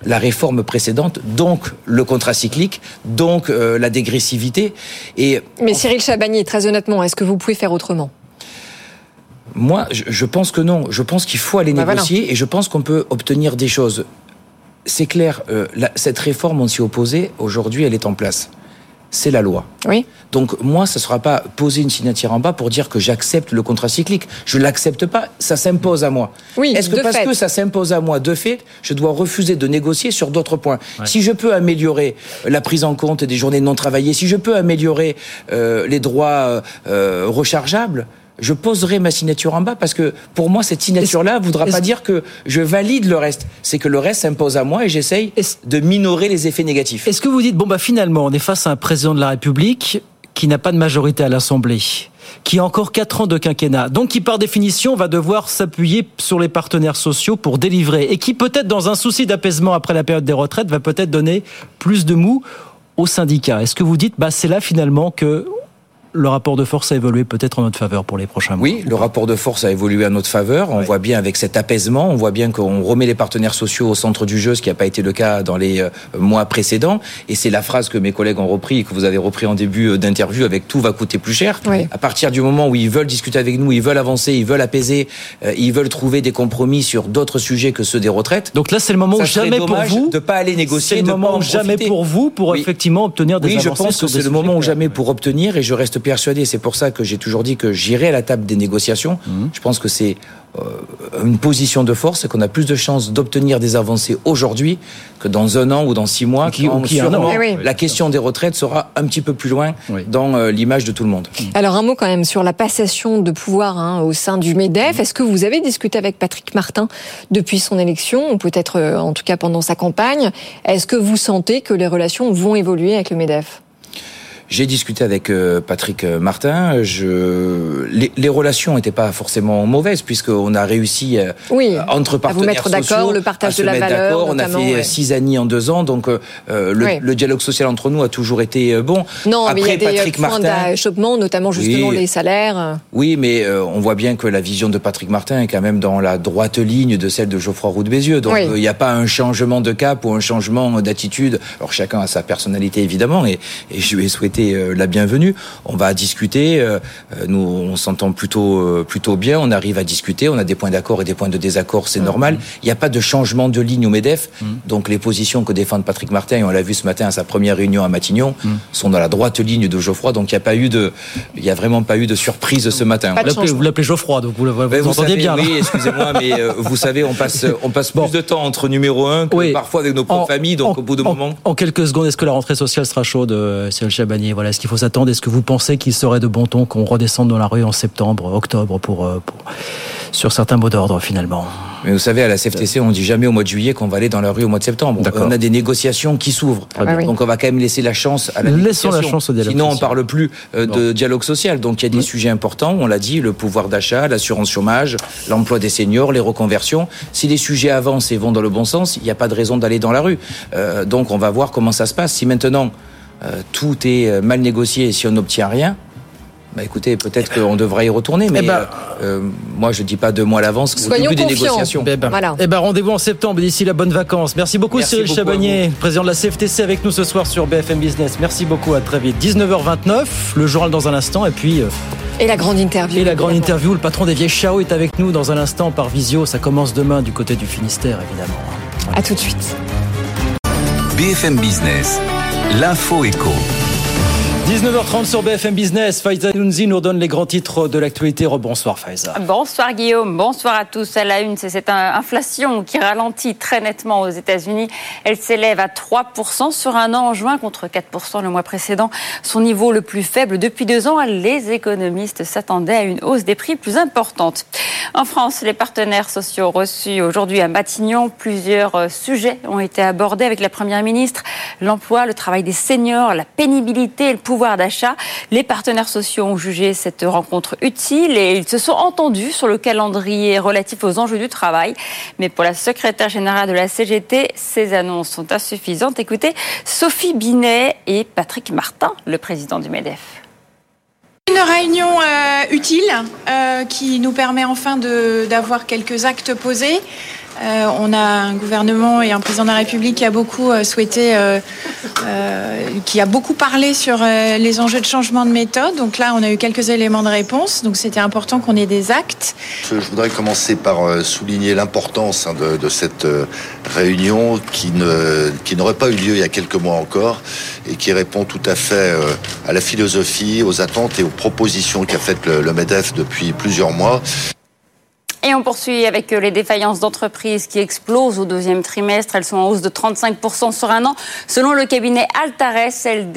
la réforme précédente, donc le contrat cyclique, donc euh, la dégressivité. Et Mais Cyril Chabagnier, très honnêtement, est-ce que vous pouvez faire autrement? Moi, je, je pense que non. Je pense qu'il faut aller Bah négocier et je pense qu'on peut obtenir des choses. C'est clair, euh, la- cette réforme, on s'y opposait. Aujourd'hui, elle est en place. C'est la loi. Oui. Donc moi, ça ne sera pas poser une signature en bas pour dire que j'accepte le contrat cyclique. Je l'accepte pas. Ça s'impose à moi. Oui, Est-ce que de parce fait. que ça s'impose à moi, de fait, je dois refuser de négocier sur d'autres points? Si je peux améliorer la prise en compte des journées non travaillées, si je peux améliorer euh, les droits euh, euh, rechargeables. Je poserai ma signature en bas parce que pour moi cette signature-là voudra pas dire que je valide le reste. C'est que le reste s'impose à moi et j'essaye de minorer les effets négatifs. Est-ce que vous dites, bon, bah finalement, on est face à un président de la République qui n'a pas de majorité à l'Assemblée, qui a encore 4 ans de quinquennat, donc qui par définition va devoir s'appuyer sur les partenaires sociaux pour délivrer, et qui peut-être dans un souci d'apaisement après la période des retraites va peut-être donner plus de mou aux syndicats. Est-ce que vous dites, bah c'est là finalement que le rapport de force a évolué peut-être en notre faveur pour les prochains mois Oui, le rapport de force a évolué à notre faveur. On voit bien avec cet apaisement, on voit bien qu'on remet les partenaires sociaux au centre du jeu, ce qui n'a pas été le cas dans les euh, mois précédents. Et c'est la phrase que mes collègues ont repris et que vous avez repris en début euh, d'interview avec tout va coûter plus cher. Oui. À partir du moment où ils veulent discuter avec nous, ils veulent avancer, ils veulent apaiser, euh, ils veulent trouver des compromis sur d'autres sujets que ceux des retraites. Donc là, c'est le moment où jamais pour vous de pas aller négocier, C'est le moment en où jamais pour vous pour Oui. effectivement obtenir des Oui, je pense que c'est le moment ou clairs. jamais pour obtenir et je reste persuadé. C'est pour ça que j'ai toujours dit que j'irai à la table des négociations. Mmh. Je pense que c'est euh, une position de force et qu'on a plus de chances d'obtenir des avancées aujourd'hui que dans un an ou dans six mois. Qui- qui sûrement Eh oui. La question des retraites sera un petit peu plus loin dans euh, l'image de tout le monde. Alors un mot quand même sur la passation de pouvoir hein, au sein du MEDEF. Est-ce que vous avez discuté avec Patrick Martin depuis son élection, ou peut-être euh, en tout cas pendant sa campagne? Est-ce que vous sentez que les relations vont évoluer avec le MEDEF? J'ai discuté avec euh, Patrick euh, Martin. Je... Les, les relations n'étaient pas forcément mauvaises puisqu'on a réussi euh, Oui, entre à vous partenaires mettre d'accord, sociaux le partage de la valeur. On a fait ouais. six années en deux ans, donc euh, le, Oui. le dialogue social entre nous a toujours été bon. Non, mais il y a Après, des Patrick points Martin. d'achoppement, notamment justement Oui. les salaires. Oui, mais euh, on voit bien que la vision de Patrick Martin est quand même dans la droite ligne de celle de Geoffroy Roux de Bézieux. Donc il n'y a pas un changement de cap ou un changement d'attitude. Alors chacun a sa personnalité évidemment, et, et je lui ai souhaité euh, la bienvenue. On va discuter. euh, euh, nous, on s'entend plutôt euh, plutôt bien. On arrive à discuter. On a des points d'accord et des points de désaccord. C'est normal. Il n'y a pas de changement de ligne au Medef. Donc les positions que défend Patrick Martin, et on l'a vu ce matin à sa première réunion à Matignon, sont dans la droite ligne de Geoffroy. Donc il n'y a pas eu de, il y a vraiment pas eu de surprise ce matin. Vous l'appelez- Vous Geoffroy, donc vous, vous Ben, entendez savez, bien. Oui, excusez-moi, mais euh, vous savez, on passe, on passe plus de temps entre numéro un que Oui. parfois avec nos propres familles, donc au bout d'un moment. En quelques secondes, est-ce que la rentrée sociale sera chaude, Cyril Voilà, est-ce qu'il faut s'attendre? Est-ce que vous pensez qu'il serait de bon ton qu'on redescende dans la rue en septembre, octobre, pour, euh, pour- sur certains mots d'ordre finalement? Mais vous savez, à la CFTC, on dit jamais au mois de juillet qu'on va aller dans la rue au mois de septembre. On a des négociations qui s'ouvrent. Ah oui. Donc on va quand même laisser la chance à la Laissons la chance au dialogue Sinon, on social. parle plus euh, de dialogue social. Donc il y a des sujets importants. On l'a dit, le pouvoir d'achat, l'assurance chômage, l'emploi des seniors, les reconversions. Si les sujets avancent et vont dans le bon sens, il n'y a pas de raison d'aller dans la rue. Euh, donc on va voir comment ça se passe. Si maintenant euh, tout est euh, mal négocié et si on n'obtient rien. Bah écoutez, peut-être qu'on devrait y retourner, mais Eh ben- euh, moi je dis pas deux mois à l'avance au Soyons début des confiants. négociations. Eh ben, eh ben, rendez-vous en septembre, d'ici la bonne vacances. Merci beaucoup Merci Cyril beaucoup Chabagnier, président de la CFTC avec nous ce soir sur BFM Business. Merci beaucoup, à très vite. 19h29, le journal dans un instant et puis euh, Et la grande interview. et la grande évidemment. interview, le patron des vieilles Chao est avec nous dans un instant par visio, ça commence demain du côté du Finistère évidemment. À tout de suite. BFM Business, l'info éco. 19h30 sur BFM Business. Faiza Younzi nous donne les grands titres de l'actualité. Rebonsoir Faiza. Bonsoir Guillaume, bonsoir à tous. À la une, c'est cette inflation qui ralentit très nettement aux États-Unis. Elle s'élève à 3% sur un an en juin contre 4% le mois précédent. Son niveau le plus faible depuis deux ans. Les économistes s'attendaient à une hausse des prix plus importante. En France, les partenaires sociaux reçus aujourd'hui à Matignon, plusieurs euh, sujets ont été abordés avec la Première ministre. L'emploi, le travail des seniors, la pénibilité le pouvoir pouvoir d'achat. Les partenaires sociaux ont jugé cette rencontre utile et ils se sont entendus sur le calendrier relatif aux enjeux du travail. Mais pour la secrétaire générale de la CGT, ces annonces sont insuffisantes. Écoutez, Sophie Binet et Patrick Martin, le président du MEDEF. Une réunion euh, utile euh, qui nous permet enfin d'avoir quelques actes posés. Euh, on a un gouvernement et un président de la République qui a beaucoup euh, souhaité, euh, qui a beaucoup parlé sur les enjeux de changement de méthode. Donc là, on a eu quelques éléments de réponse. Donc c'était important qu'on ait des actes. Je voudrais commencer par souligner l'importance hein, de, cette réunion qui ne qui n'aurait pas eu lieu il y a quelques mois encore et qui répond tout à fait à la philosophie, aux attentes et aux propositions qu'a faites le Medef depuis plusieurs mois. Et on poursuit avec euh, les défaillances d'entreprises qui explosent au deuxième trimestre. Elles sont en hausse de 35% sur un an. Selon le cabinet Altares, elles,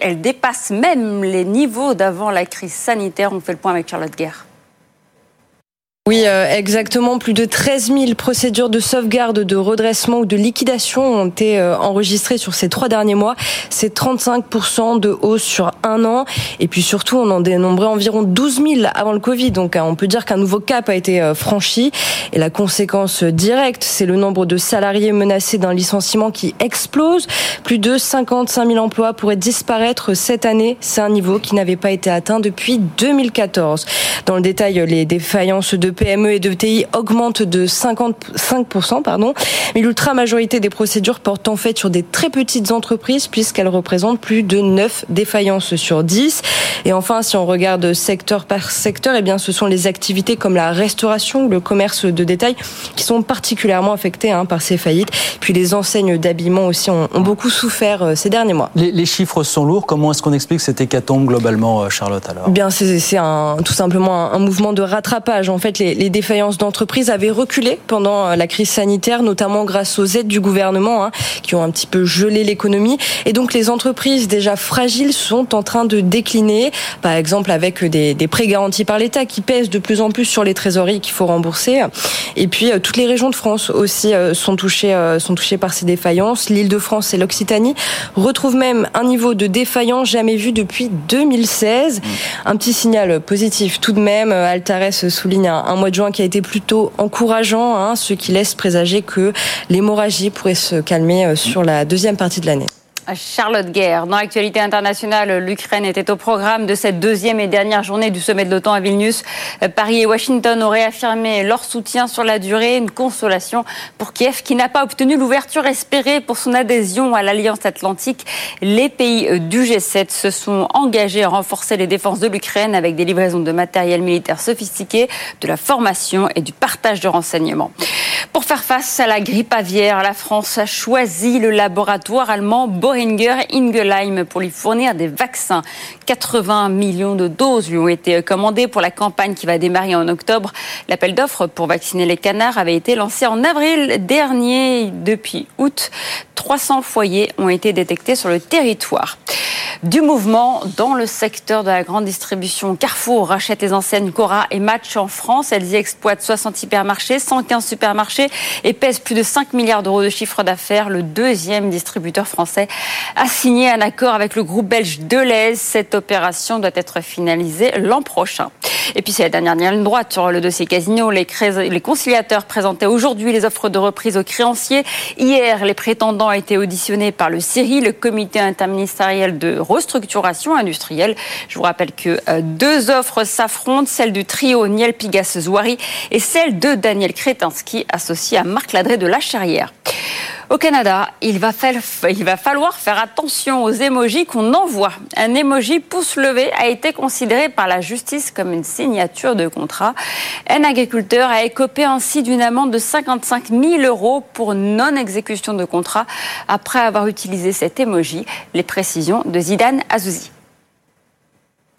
elles dépassent même les niveaux d'avant la crise sanitaire. On fait le point avec Charlotte Guerre. Oui, euh, exactement. Plus de 13 000 procédures de sauvegarde, de redressement ou de liquidation ont été euh, enregistrées sur ces trois derniers mois. C'est 35 de hausse sur un an. Et puis surtout, on en dénombrait environ 12 000 avant le Covid. Donc hein, on peut dire qu'un nouveau cap a été euh, franchi. Et la conséquence directe, c'est le nombre de salariés menacés d'un licenciement qui explose. Plus de 55 000 emplois pourraient disparaître cette année. C'est un niveau qui n'avait pas été atteint depuis 2014. Dans le détail, les défaillances de PME et de TI augmente de 55%, pardon. Mais l'ultra majorité des procédures portent en fait sur des très petites entreprises puisqu'elles représentent plus de 9 défaillances sur 10. Et enfin, si on regarde secteur par secteur, eh bien, ce sont les activités comme la restauration le commerce de détail qui sont particulièrement affectées hein, par ces faillites. Puis les enseignes d'habillement aussi ont, beaucoup souffert euh, ces derniers mois. Les, chiffres sont lourds. Comment est-ce qu'on explique cette hécatombe globalement, euh, Charlotte alors? Bien, c'est tout simplement un, un mouvement de rattrapage. En fait, les, défaillances d'entreprises avaient reculé pendant euh, la crise sanitaire, notamment grâce aux aides du gouvernement hein, qui ont un petit peu gelé l'économie. Et donc les entreprises déjà fragiles sont en train de décliner, par exemple avec des, prêts garantis par l'État qui pèsent de plus en plus sur les trésoreries qu'il faut rembourser. Et puis euh, toutes les régions de France aussi euh, sont touchées sont touchées par ces défaillances. L'Île-de-France et l'Occitanie retrouvent même un niveau de défaillance jamais vu depuis 2016. Mmh. Un petit signal positif tout de même. Altares souligne un, un, mois de juin qui a été plutôt encourageant, hein, ce qui laisse présager que l'hémorragie pourrait se calmer euh, sur la deuxième partie de l'année. Charlotte Guerre. Dans l'actualité internationale, l'Ukraine était au programme de cette deuxième et dernière journée du sommet de l'OTAN à Vilnius. Paris et Washington ont réaffirmé leur soutien sur la durée, une consolation pour Kiev qui n'a pas obtenu l'ouverture espérée pour son adhésion à l'Alliance Atlantique. Les pays du G7 se sont engagés à renforcer les défenses de l'Ukraine avec des livraisons de matériel militaire sophistiqué, de la formation et du partage de renseignements. Pour faire face à la grippe aviaire, la France a choisi le laboratoire allemand Boehringer Ingelheim pour lui fournir des vaccins. 80 millions de doses lui ont été commandées pour la campagne qui va démarrer en octobre. L'appel d'offres pour vacciner les canards avait été lancé en avril dernier. Depuis août, 300 foyers ont été détectés sur le territoire. Du mouvement dans le secteur de la grande distribution. Carrefour rachète les enseignes Cora et Match en France. Elles y exploitent 60 hypermarchés, 115 supermarchés et pèsent plus de 5 milliards d'euros de chiffre d'affaires. Le deuxième distributeur français a signé un accord avec le groupe belge Deleuze. Cette opération doit être finalisée l'an prochain. Et puis c'est la dernière ligne droite sur le dossier Casino. Les, conciliateurs présentaient aujourd'hui les offres de reprise aux créanciers. Hier, les prétendants été auditionnés par le CIRI, le comité interministériel de restructuration industrielle. Je vous rappelle que euh, deux offres s'affrontent, celle du trio Niel Pigas-Zouari et celle de Daniel Kretinsky, associé à Marc Ladré de La Charrière. Au Canada, il va, falloir faire attention aux émojis qu'on envoie. Un émoji pouce levé a été considéré par la justice comme une signature de contrat. Un agriculteur a écopé ainsi d'une amende de 55 000 euros pour non-exécution de contrat après avoir utilisé cet émoji. Les précisions de Zidane Azouzi.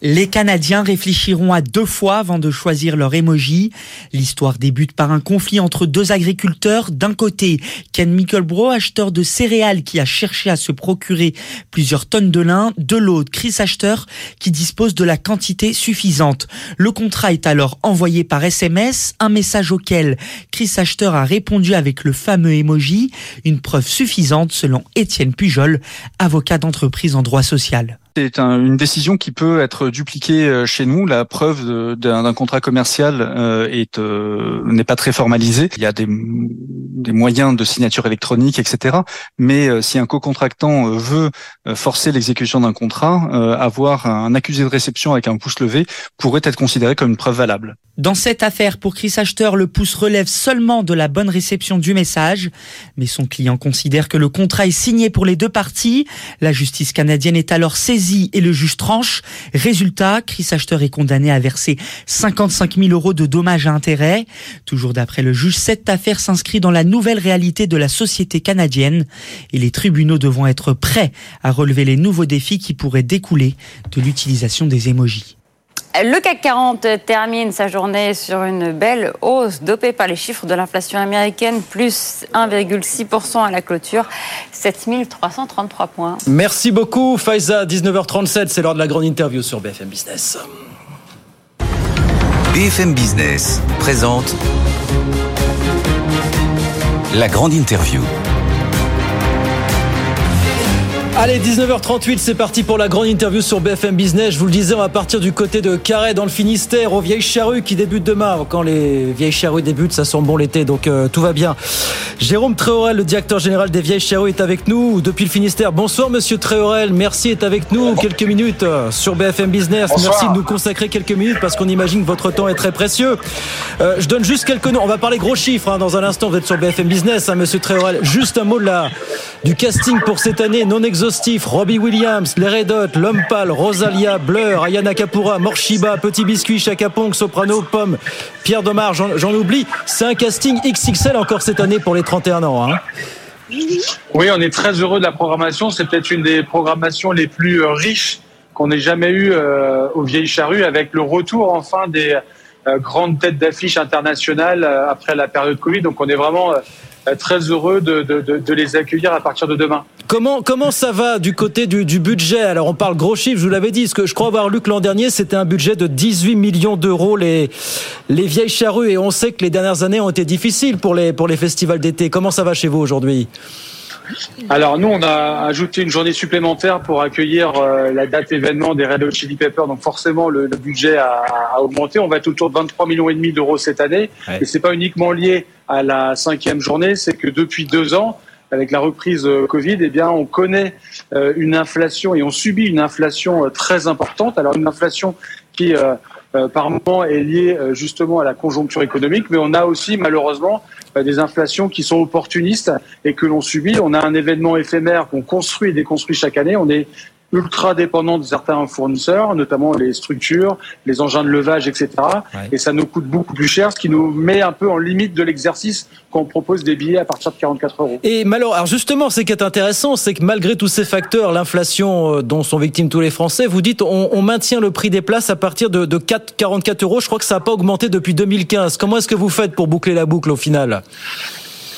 Les Canadiens réfléchiront à deux fois avant de choisir leur emoji. L'histoire débute par un conflit entre deux agriculteurs. D'un côté, Ken Mickelbro, acheteur de céréales qui a cherché à se procurer plusieurs tonnes de lin. De l'autre, Chris Acheteur qui dispose de la quantité suffisante. Le contrat est alors envoyé par SMS, un message auquel Chris Acheteur a répondu avec le fameux emoji, une preuve suffisante selon Étienne Pujol, avocat d'entreprise en droit social. C'est une décision qui peut être dupliquée euh, chez nous. La preuve d'un contrat commercial euh, est euh, n'est pas très formalisée. Il y a des, des moyens de signature électronique, etc. Mais si un co-contractant veut forcer l'exécution d'un contrat, avoir un accusé de réception avec un pouce levé pourrait être considéré comme une preuve valable. Dans cette affaire, pour Chris Acheteur, le pouce relève seulement de la bonne réception du message. Mais son client considère que le contrat est signé pour les deux parties. La justice canadienne est alors saisie et le juge tranche. Résultat, Chris Acheteur est condamné à verser 55 000 euros de dommages à intérêts. Toujours d'après le juge, cette affaire s'inscrit dans la nouvelle réalité de la société canadienne et les tribunaux devront être prêts à relever les nouveaux défis qui pourraient découler de l'utilisation des émojis. Le CAC 40 termine sa journée sur une belle hausse dopée par les chiffres de l'inflation américaine, plus 1,6% à la clôture, 7333 points. Merci beaucoup Faiza, 19h37, c'est l'heure de la grande interview sur BFM Business. BFM Business présente la grande interview. Allez, 19h38, c'est parti pour la grande interview sur BFM Business. Je vous le disais, on va partir du côté de Carré dans le Finistère, aux vieilles charrues qui débutent demain. Quand les vieilles charrues débutent, ça sent bon l'été, donc euh, tout va bien. Jérôme Tréorel, le directeur général des vieilles charrues, est avec nous depuis le Finistère. Bonsoir, monsieur Tréorel. Merci d'être avec nous quelques minutes euh, sur BFM Business. Merci de nous consacrer quelques minutes parce qu'on imagine que votre temps est très précieux. Euh, je donne juste quelques noms. On va parler gros chiffres hein, dans un instant. Vous êtes sur BFM Business, hein, monsieur Tréorel. Juste un mot de la, du casting pour cette année non exhaustif Robbie Williams, Les Red Hot, L'Homme Rosalia, Blur, Ayana Kapura, Morshiba, Petit Biscuit, Chaka Pong, Soprano, Pomme, Pierre Domar, j'en oublie. C'est un casting XXL encore cette année pour les 31 ans. Hein. Oui, on est très heureux de la programmation. C'est peut-être une des programmations les plus euh, riches qu'on ait jamais eues euh, aux Vieilles Charrues, avec le retour enfin des euh, grandes têtes d'affiche internationales après la période Covid. Donc on est vraiment euh, très heureux de, les accueillir à partir de demain. Comment, ça va du côté du, budget? Alors on parle gros chiffres, je vous l'avais dit, ce que je crois avoir lu que l'an dernier, c'était un budget de 18 millions d'euros les, les vieilles charrues et on sait que les dernières années ont été difficiles pour les, pour les festivals d'été. Comment ça va chez vous aujourd'hui? Alors nous, on a ajouté une journée supplémentaire pour accueillir euh, la date événement des Red Hot Chili Peppers. Donc forcément, le, budget a, augmenté. On va être autour de 23 millions et demi d'euros cette année. Et c'est pas uniquement lié à la cinquième journée, c'est que depuis deux ans, avec la reprise euh, Covid, eh bien, on connaît euh, une inflation et on subit une inflation très importante. Alors une inflation qui par moment est liée justement à la conjoncture économique, mais on a aussi malheureusement euh, des inflations qui sont opportunistes et que l'on subit. On a un événement éphémère qu'on construit et déconstruit chaque année. On est ultra dépendant de certains fournisseurs, notamment les structures, les engins de levage, etc. Et ça nous coûte beaucoup plus cher, ce qui nous met un peu en limite de l'exercice quand on propose des billets à partir de 44 euros. Et malheureusement, alors justement, ce qui est intéressant, c'est que malgré tous ces facteurs, l'inflation euh, dont sont victimes tous les Français, vous dites on, on maintient le prix des places à partir de, de 4, 44 euros. Je crois que ça n'a pas augmenté depuis 2015. Comment est-ce que vous faites pour boucler la boucle au final?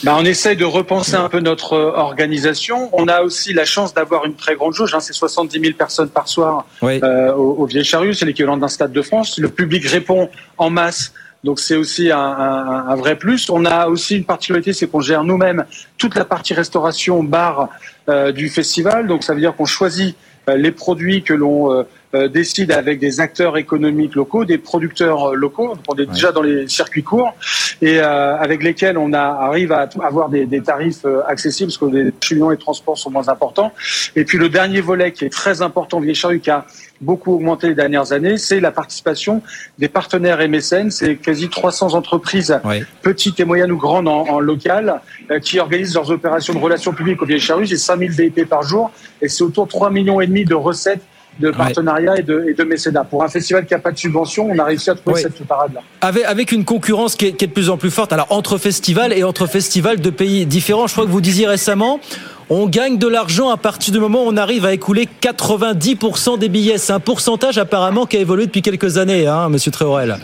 Bah, on essaye de repenser un peu notre euh, organisation. On a aussi la chance d'avoir une très grande jauge. Hein, c'est 70 000 personnes par soir euh, au, au Vieille Charrue. C'est l'équivalent d'un stade de France. Le public répond en masse. Donc c'est aussi un, un, un, vrai plus. On a aussi une particularité, c'est qu'on gère nous-mêmes toute la partie restauration bar euh, du festival. Donc ça veut dire qu'on choisit euh, les produits que l'on décide avec des acteurs économiques locaux, des producteurs locaux. On est déjà dans les circuits courts et avec lesquels on a, arrive à avoir des, des tarifs accessibles parce que les cheminots et transports sont moins importants. Et puis le dernier volet qui est très important, Vieille Charrue, qui a beaucoup augmenté les dernières années, c'est la participation des partenaires MSN. C'est quasi 300 entreprises, petites et moyennes ou grandes en, en local, qui organisent leurs opérations de relations publiques au Vieille Charrue. C'est 5000 VIP par jour et c'est autour de 3 millions et demi de recettes de partenariat et, de, et, de, mécénat. Pour un festival qui n'a pas de subvention, on a réussi à trouver cette parade-là. Avec, avec, une concurrence qui est, qui est, de plus en plus forte, alors entre festivals et entre festivals de pays différents. Je crois que vous disiez récemment, on gagne de l'argent à partir du moment où on arrive à écouler 90% des billets. C'est un pourcentage apparemment qui a évolué depuis quelques années, hein, Monsieur Tréorel.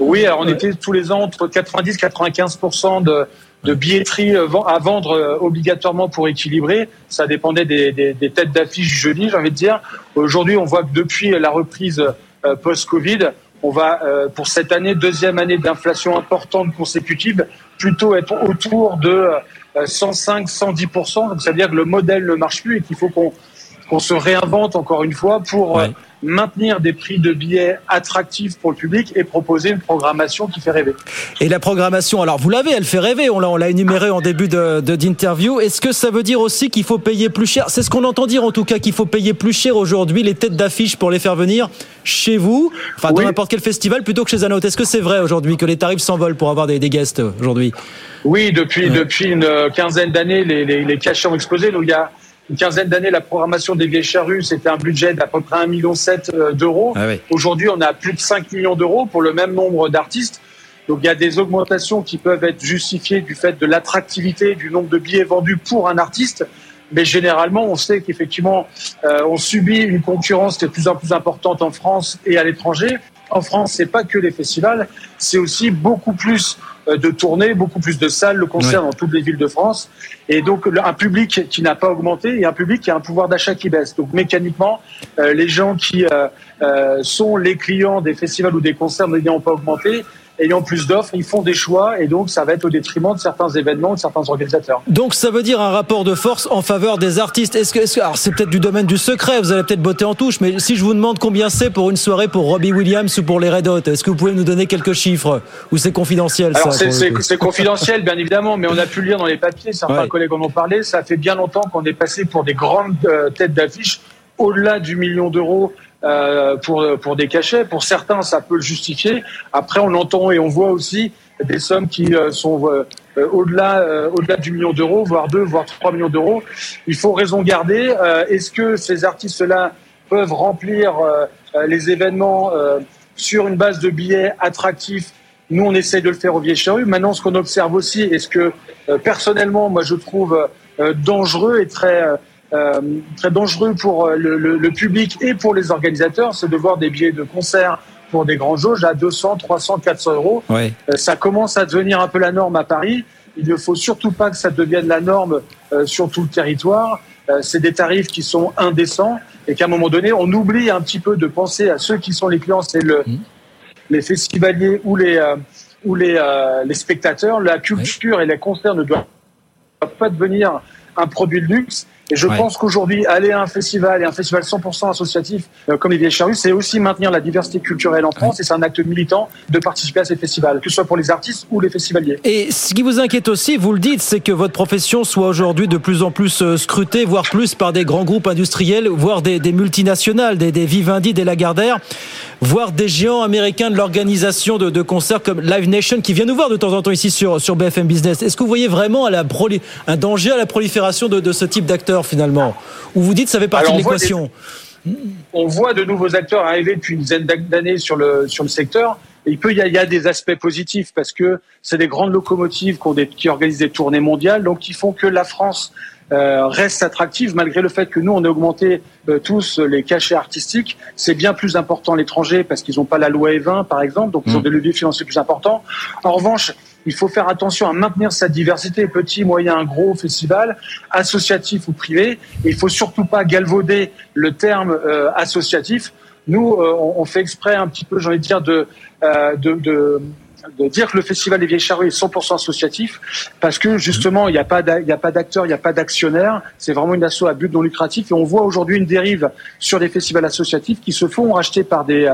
Oui, alors on était tous les ans entre 90 95% de, de billetterie à vendre obligatoirement pour équilibrer. Ça dépendait des, des, des têtes d'affiche du jeudi, j'ai envie de dire. Aujourd'hui, on voit que depuis la reprise post-Covid, on va, pour cette année, deuxième année d'inflation importante consécutive, plutôt être autour de 105, 110%. Donc, c'est-à-dire que le modèle ne marche plus et qu'il faut qu'on qu'on se réinvente encore une fois pour euh, maintenir des prix de billets attractifs pour le public et proposer une programmation qui fait rêver. Et la programmation, alors vous l'avez, elle fait rêver, on l'a, on l'a énuméré en début de, d'interview. Est-ce que ça veut dire aussi qu'il faut payer plus cher? C'est ce qu'on entend dire en tout cas, qu'il faut payer plus cher aujourd'hui les têtes d'affiche pour les faire venir chez vous, enfin dans n'importe quel festival plutôt que chez un autre. Est-ce que c'est vrai aujourd'hui que les tarifs s'envolent pour avoir des, des guests aujourd'hui? Oui, depuis, depuis une quinzaine d'années, les, les, les cachets ont explosé. Donc il y a une quinzaine d'années, la programmation des Vieilles Charrues, c'était un budget d'à peu près 1,7 million d'euros. Ah oui. Aujourd'hui, on a plus de 5 millions d'euros pour le même nombre d'artistes. Donc il y a des augmentations qui peuvent être justifiées du fait de l'attractivité du nombre de billets vendus pour un artiste. Mais généralement, on sait qu'effectivement, euh, on subit une concurrence qui est de plus en plus importante en France et à l'étranger. En France, c'est pas que les festivals, c'est aussi beaucoup plus euh, de tournées, beaucoup plus de salles, le concert dans toutes les villes de France. Et donc un public qui n'a pas augmenté et un public qui a un pouvoir d'achat qui baisse. Donc mécaniquement, euh, les gens qui euh, euh, sont les clients des festivals ou des concerts n'ayant pas augmenté, ayant plus d'offres, ils font des choix et donc ça va être au détriment de certains événements, de certains organisateurs. Donc ça veut dire un rapport de force en faveur des artistes. Est-ce que, alors c'est peut-être du domaine du secret, vous allez peut-être botter en touche, mais si je vous demande combien c'est pour une soirée pour Robbie Williams ou pour les Red Hot, est-ce que vous pouvez nous donner quelques chiffres ou c'est confidentiel Alors c'est- confidentiel bien évidemment, mais on a pu le lire dans les papiers, certains Ouais. collègues en ont parlé, ça fait bien longtemps qu'on est passé pour des grandes euh, têtes d'affiche au-delà du million d'euros euh, pour, pour des cachets. Pour certains, ça peut le justifier. Après, on entend et on voit aussi des sommes qui euh, sont euh, au-delà au-delà du million d'euros, voire deux, voire trois millions d'euros. Il faut raison garder. Est-ce que ces artistes-là peuvent remplir les événements sur une base de billets attractifs? Nous, on essaye de le faire au Vieille Charrue. Maintenant, ce qu'on observe aussi, et ce que personnellement, moi, je trouve dangereux et très très dangereux pour euh, le, le- le public et pour les organisateurs, c'est de voir des billets de concert pour des grands jauges à 200, 300, 400 euros. Ouais. Euh, ça commence à devenir un peu la norme à Paris. Il ne faut surtout pas que ça devienne la norme euh, sur tout le territoire. Euh, c'est des tarifs qui sont indécents et qu'à un moment donné, on oublie un petit peu de penser à ceux qui sont les clients, c'est le, les festivaliers ou les, euh, ou les, euh, les spectateurs. La culture et les concerts ne doivent pas devenir un produit de luxe. Et je Ouais. pense qu'aujourd'hui, aller à un festival et un festival 100% associatif euh, comme les Vieilles Charrues, c'est aussi maintenir la diversité culturelle en France et c'est un acte militant de participer à ces festivals, que ce soit pour les artistes ou les festivaliers. Et ce qui vous inquiète aussi, vous le dites, c'est que votre profession soit aujourd'hui de plus en plus euh, scrutée, voire plus par des grands groupes industriels, voire des, des multinationales, des, des Vivendi, des Lagardère, voire des géants américains de l'organisation de, de concerts comme Live Nation qui vient nous voir de temps en temps ici sur, sur BFM Business. Est-ce que vous voyez vraiment à la proli- un danger à la prolifération de, de ce type d'acteurs? Finalement Ou vous dites ça fait partie Alors, de l'équation on voit de nouveaux acteurs arriver depuis une dizaine d'années sur le, sur le secteur. Et il peut y a, il y a des aspects positifs parce que c'est des grandes locomotives qui, ont des- qui organisent des tournées mondiales, donc qui font que la France euh, reste attractive malgré le fait que nous on a augmenté euh, tous les cachets artistiques. C'est bien plus important à l'étranger parce qu'ils n'ont pas la loi E20 par exemple, donc ils ont des leviers financiers plus importants. En revanche, il faut faire attention à maintenir sa diversité, petit, moyen, gros festival, associatif ou privé. Et il faut surtout pas galvauder le terme euh, associatif. Nous, euh, on, on fait exprès un petit peu, j'ai envie de dire, de, euh, de, de, de dire que le festival des Vieilles Charrues est 100% associatif, parce que justement, il n'y a pas d'acteurs, il n'y a pas d'actionnaires. C'est vraiment une asso à but non lucratif. Et on voit aujourd'hui une dérive sur les festivals associatifs qui se font racheter par des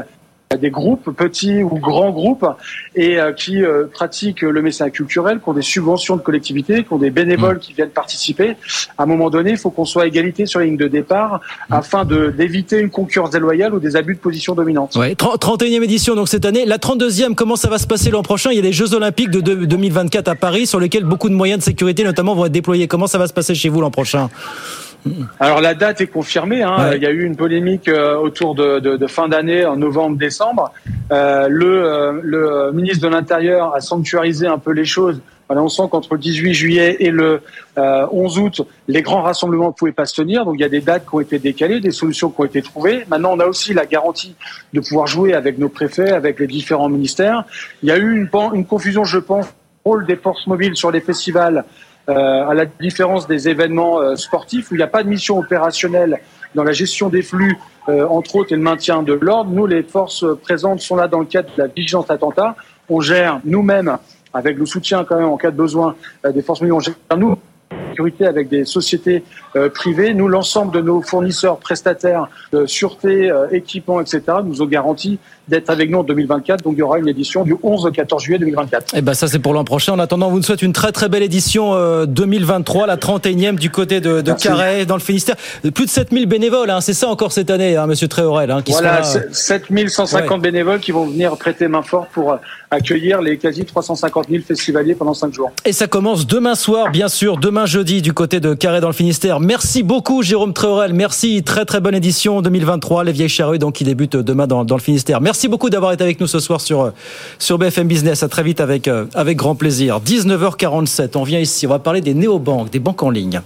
des groupes, petits ou grands groupes, et euh, qui euh, pratiquent le mécénat culturel, qui ont des subventions de collectivités, qui ont des bénévoles qui viennent participer. À un moment donné, il faut qu'on soit à égalité sur la ligne de départ afin de- d'éviter une concurrence déloyale ou des abus de position dominante. Ouais, 30 31e édition donc cette année. La 32e, comment ça va se passer l'an prochain? Il y a les Jeux Olympiques de de- 2024 à Paris sur lesquels beaucoup de moyens de sécurité notamment vont être déployés. Comment ça va se passer chez vous l'an prochain? Alors la date est confirmée. Hein. Ouais. Il y a eu une polémique euh, autour de, de- de fin d'année, en novembre-décembre. Euh, le, euh, le ministre de l'Intérieur a sanctuarisé un peu les choses annonçant qu'entre le 18 juillet et le 11 août, les grands rassemblements ne pouvaient pas se tenir. Donc il y a des dates qui ont été décalées, des solutions qui ont été trouvées. Maintenant, on a aussi la garantie de pouvoir jouer avec nos préfets, avec les différents ministères. Il y a eu une, une confusion, je pense, rôle des forces mobiles sur les festivals, à la différence des événements sportifs où il n'y a pas de mission opérationnelle dans la gestion des flux, euh, entre autres, et le maintien de l'ordre. Nous, les forces présentes sont là dans le cadre de la vigilance attentat. On gère nous-mêmes, avec le soutien quand même en cas de besoin euh, des forces militaires, on gère nous sécurité avec des sociétés euh, privées. Nous, l'ensemble de nos fournisseurs, prestataires sûreté, équipements, etc., nous ont garanti d'être avec nous en 2024. Donc il y aura une édition du 11 au 14 juillet 2024. Et ben ça c'est pour l'an prochain. En attendant, on vous souhaite une très très belle édition 2023, euh, la 31e du côté de, de Carré dans le Finistère. Plus de 7000 bénévoles, hein, c'est ça encore cette année, hein, Monsieur Tréorel. Hein, qui voilà, 7150 bénévoles qui vont venir prêter main forte pour euh, accueillir les quasi 350 000 festivaliers pendant 5 jours. Et ça commence demain soir, bien sûr, demain jeudi du côté de Carré dans le Finistère. Merci beaucoup Jérôme Tréorel, merci, très très bonne édition 2023, les vieilles charrues donc qui débutent demain dans, dans le Finistère. Merci beaucoup d'avoir été avec nous ce soir sur, sur BFM Business. À très vite avec, euh, avec grand plaisir. 19h47, on vient ici, on va parler des néobanques, des banques en ligne.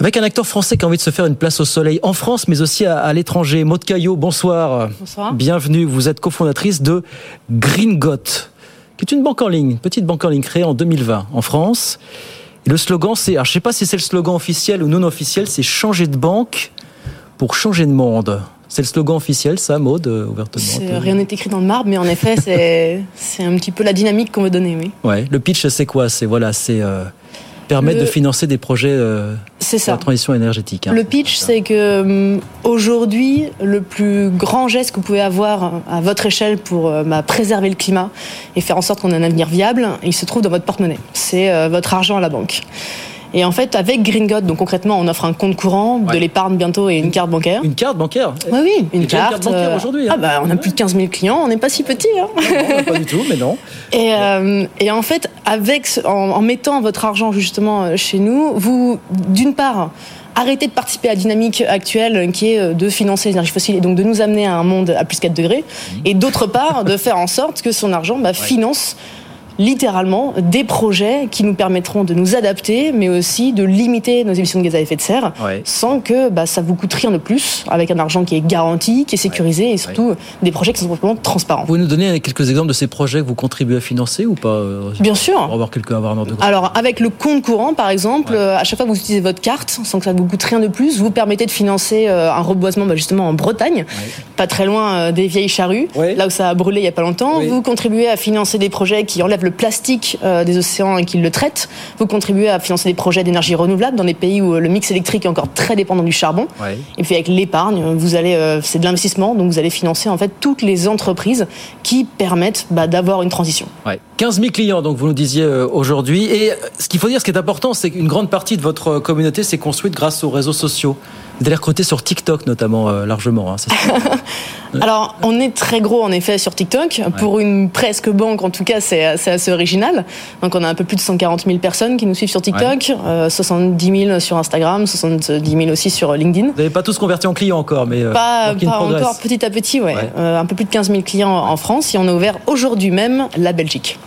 Avec un acteur français qui a envie de se faire une place au soleil en France, mais aussi à, l'étranger. Maud Caillot, bonsoir. Bonsoir. Bienvenue. Vous êtes cofondatrice de Gringot, qui est une banque en ligne, petite banque en ligne créée en 2020 en France. Et le slogan, c'est, alors je sais pas si c'est le slogan officiel ou non officiel, c'est changer de banque pour changer de monde. C'est le slogan officiel, ça, Maud, euh, ouvertement Rien n'est écrit dans le marbre, mais en effet, c'est un petit peu la dynamique qu'on veut donner, oui. Ouais. Le pitch, c'est quoi? C'est voilà, c'est euh, permettre de financer des projets euh, ça. la transition énergétique. Hein. Le pitch, c'est que aujourd'hui, le plus grand geste que vous pouvez avoir à votre échelle pour bah, préserver le climat et faire en sorte qu'on ait un avenir viable, il se trouve dans votre porte-monnaie. C'est votre argent à la banque. Et en fait, avec Gringot, donc concrètement, on offre un compte courant, de l'épargne bientôt et une carte bancaire. Une carte bancaire Oui, oui, une carte. Une carte bancaire aujourd'hui. Hein. Ah bah, on a plus de 15 000 clients, on n'est pas si petit. Hein. Non, pas du tout, mais non. Et, euh, et en fait, avec, en, en, mettant votre argent justement euh, chez nous, vous, d'une part, arrêtez de participer à la dynamique actuelle qui est euh, de financer les énergies fossiles et donc de nous amener à un monde à plus 4 degrés. Mmh. Et d'autre part, de faire en sorte que son argent bah, finance littéralement des projets qui nous permettront de nous adapter, mais aussi de limiter nos émissions de gaz à effet de serre, sans que bah, ça vous coûte rien de plus, avec un argent qui est garanti, qui est sécurisé, et surtout des projets qui sont complètement transparents. Vous pouvez nous donner quelques exemples de ces projets que vous contribuez à financer ou pas euh, Bien sûr. Pour avoir quelques, avoir un ordre de Alors, avec le compte courant, par exemple, euh, à chaque fois que vous utilisez votre carte, sans que ça vous coûte rien de plus, vous permettez de financer euh, un reboisement bah, justement en Bretagne, pas très loin des vieilles charrues, là où ça a brûlé il y a pas longtemps. Vous contribuez à financer des projets qui enlèvent le plastique euh, des océans et qu'ils le traitent. Vous contribuez à financer des projets d'énergie renouvelable dans des pays où le mix électrique est encore très dépendant du charbon. Et puis avec l'épargne, vous allez, euh, c'est de l'investissement, donc vous allez financer en fait toutes les entreprises qui permettent bah, d'avoir une transition. 15 000 clients, donc vous nous disiez euh, aujourd'hui. Et ce qu'il faut dire, ce qui est important, c'est qu'une grande partie de votre communauté s'est construite grâce aux réseaux sociaux. Vous allez recruter sur TikTok notamment largement. Hein, Alors, on est très gros en effet sur TikTok. Pour une presque banque, en tout cas, c'est assez original. Donc, on a un peu plus de 140 000 personnes qui nous suivent sur TikTok, 70 000 euh, sur Instagram, 70 000 aussi sur LinkedIn. Vous n'avez pas tous converti en clients encore, mais euh, pas, encore petit à petit, ouais. Euh, un peu plus de 15 000 clients en France et on a ouvert aujourd'hui même la Belgique.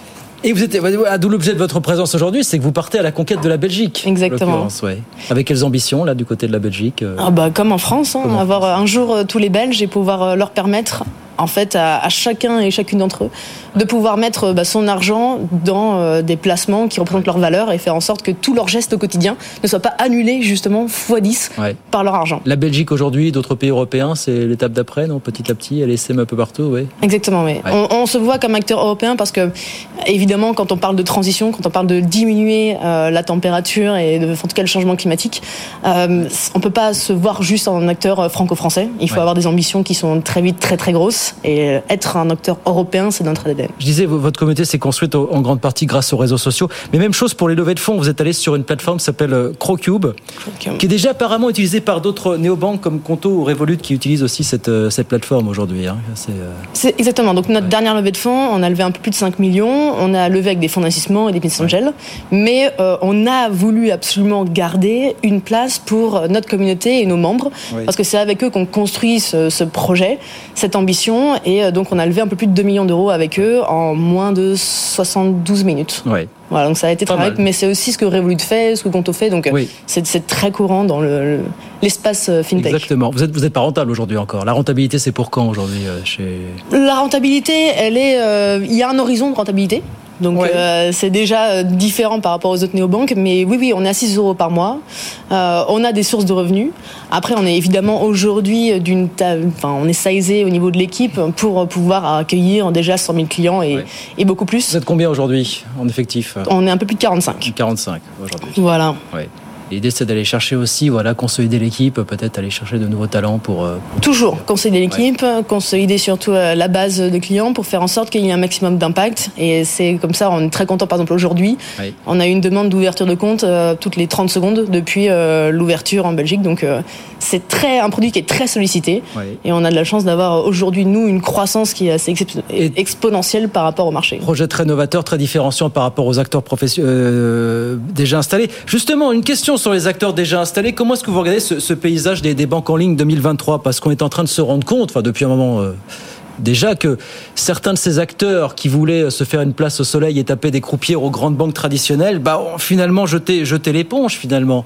Et vous êtes, d'où l'objet de votre présence aujourd'hui, c'est que vous partez à la conquête de la Belgique. Exactement. Ouais. Avec quelles ambitions là du côté de la Belgique ah bah, Comme en France, hein, avoir un jour tous les Belges et pouvoir leur permettre en fait à, chacun et chacune d'entre eux de pouvoir mettre bah, son argent dans euh, des placements qui représentent leur valeur et faire en sorte que tous leurs gestes au quotidien ne soient pas annulés justement x10 par leur argent. La Belgique aujourd'hui, d'autres pays européens, c'est l'étape d'après, non? Petit à petit, elle essaie un peu partout, oui. Exactement, oui. On, se voit comme acteur européen parce que évidemment, quand on parle de transition, quand on parle de diminuer euh, la température et de, en tout cas le changement climatique, euh, on peut pas se voir juste en acteur franco-français. Il faut avoir des ambitions qui sont très vite très très grosses et être un acteur européen, c'est notre ADN. Je disais, votre communauté s'est construite en grande partie grâce aux réseaux sociaux. Mais même chose pour les levées de fonds. Vous êtes allé sur une plateforme qui s'appelle euh, Crocube, qui est déjà apparemment utilisée par d'autres néobanques comme Conto ou Revolut qui utilisent aussi cette, euh, cette plateforme aujourd'hui. Hein. Euh, c'est exactement. Donc notre dernière levée de fonds, on a levé un peu plus de 5 millions. On a levé avec des fonds d'investissement et des business angels. Mais on a voulu absolument garder une place pour notre communauté et nos membres. Parce que c'est avec eux qu'on construit ce, ce projet, cette ambition et donc on a levé un peu plus de 2 millions d'euros avec eux en moins de 72 minutes. Ouais. Voilà, donc ça a été très rapide, mais c'est aussi ce que Revolut fait, ce que Conto fait, donc c'est très courant dans l'espace le, fintech. Exactement. Vous n'êtes vous êtes pas rentable aujourd'hui encore. La rentabilité, c'est pour quand aujourd'hui chez... La rentabilité, elle est, il y a un horizon de rentabilité. Donc euh, c'est déjà euh, différent par rapport aux autres néobanques. Mais oui, oui, on est à 6 euros par mois. Euh, on a des sources de revenus. Après, on est évidemment aujourd'hui d'une, enfin, on est sizé au niveau de l'équipe pour pouvoir accueillir déjà 100 000 clients et, et beaucoup plus. Vous êtes combien aujourd'hui en effectif? On est un peu plus de 45. 45 aujourd'hui. Voilà. Ouais. L'idée, c'est d'aller chercher aussi, voilà, consolider l'équipe, peut-être aller chercher de nouveaux talents pour. Euh, Toujours consolider l'équipe, consolider surtout euh, la base de clients pour faire en sorte qu'il y ait un maximum d'impact. Et c'est comme ça, on est très content. Par exemple, aujourd'hui, on a eu une demande d'ouverture de compte euh, toutes les 30 secondes depuis l'ouverture en Belgique. Donc, c'est très un produit qui est très sollicité. Et on a de la chance d'avoir aujourd'hui nous une croissance qui est assez exponentielle par rapport au marché. Projet très novateur, très différenciant par rapport aux acteurs déjà installés. Justement, une question sur les acteurs déjà installés. Comment est-ce que vous regardez ce, paysage des, banques en ligne 2023 Parce qu'on est en train de se rendre compte, enfin depuis un moment. Euh, déjà que certains de ces acteurs qui voulaient se faire une place au soleil et taper des croupières aux grandes banques traditionnelles, bah, ont finalement jeté, jeté l'éponge finalement.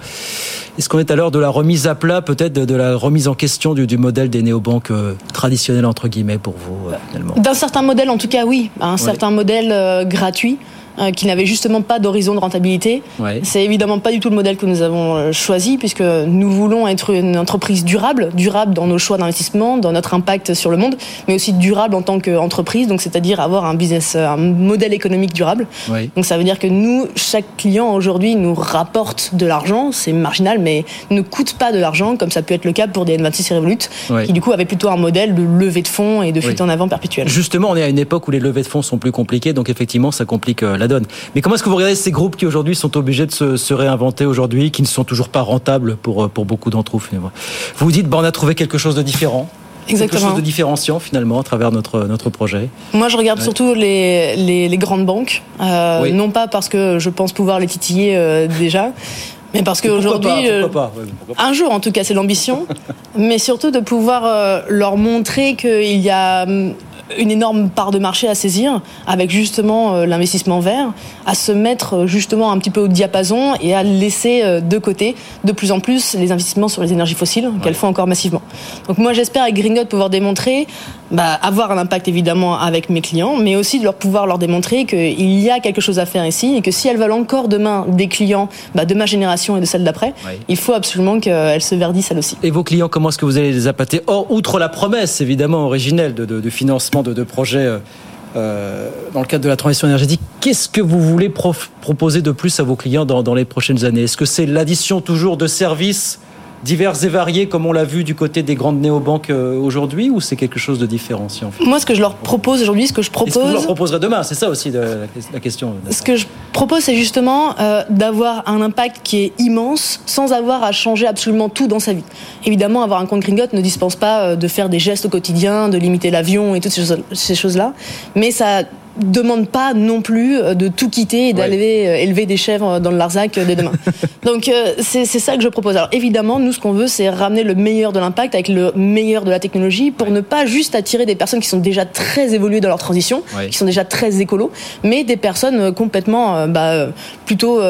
Est-ce qu'on est à l'heure de la remise à plat, peut-être de, la remise en question du, modèle des néobanques euh, traditionnelles entre guillemets pour vous euh, finalement? D'un certain modèle, en tout cas, oui, un certain modèle gratuit. Euh, qui n'avait justement pas d'horizon de rentabilité. C'est évidemment pas du tout le modèle que nous avons euh, choisi puisque nous voulons être une entreprise durable, durable dans nos choix d'investissement, dans notre impact sur le monde, mais aussi durable en tant qu'entreprise, donc c'est-à-dire avoir un business, un modèle économique durable. Donc ça veut dire que nous, chaque client aujourd'hui nous rapporte de l'argent, c'est marginal, mais ne coûte pas de l'argent, comme ça peut être le cas pour des N26 et Revolut, qui du coup avaient plutôt un modèle de levée de fonds et de fuite en avant perpétuelle. Justement, on est à une époque où les levées de fonds sont plus compliquées, donc effectivement, ça complique euh, la donne. Mais comment est-ce que vous regardez ces groupes qui aujourd'hui sont obligés de se, réinventer aujourd'hui, qui ne sont toujours pas rentables pour, euh, pour beaucoup d'entre eux finalement? Vous vous dites, bah, on a trouvé quelque chose de différent. Exactement. Quelque chose de différenciant finalement à travers notre, notre projet. Moi je regarde surtout les, les, grandes banques, euh, non pas parce que je pense pouvoir les titiller euh, déjà, mais parce qu'aujourd'hui, un jour en tout cas c'est l'ambition, mais surtout de pouvoir leur montrer qu'il y a une énorme part de marché à saisir avec justement euh, l'investissement vert, à se mettre euh, justement un petit peu au diapason et à laisser euh, de côté de plus en plus les investissements sur les énergies fossiles qu'elles font encore massivement. Donc moi j'espère avec Gringot pouvoir démontrer, bah, avoir un impact évidemment avec mes clients, mais aussi de leur pouvoir leur démontrer qu'il y a quelque chose à faire ici et que si elles veulent encore demain des clients bah, de ma génération et de celle d'après, il faut absolument qu'elles se verdissent elles aussi. Et vos clients, comment est-ce que vous allez les appâter? Or, outre la promesse évidemment originelle de, de, de financement de, projets euh, euh, dans le cadre de la transition énergétique. Qu'est-ce que vous voulez proposer de plus à vos clients dans, dans les prochaines années? Est-ce que c'est l'addition toujours de services divers et variés, comme on l'a vu du côté des grandes néobanques euh, aujourd'hui, ou c'est quelque chose de différenciant Moi, ce que je leur propose aujourd'hui, ce que je propose. Ce que vous leur proposerez demain, c'est ça aussi la question. Ce que je propose, c'est justement euh, d'avoir un impact qui est immense sans avoir à changer absolument tout dans sa vie. Évidemment, avoir un compte Gringot ne dispense pas euh, de faire des gestes au quotidien, de limiter l'avion et toutes ces choses-là, mais ça demande pas non plus euh, de tout quitter et d'aller euh, élever des chèvres dans le Larzac euh, dès demain. Donc c'est ça que je propose. Alors évidemment, nous ce qu'on veut, c'est ramener le meilleur de l'impact avec le meilleur de la technologie pour ne pas juste attirer des personnes qui sont déjà très évoluées dans leur transition, qui sont déjà très écolos, mais des personnes complètement bah, plutôt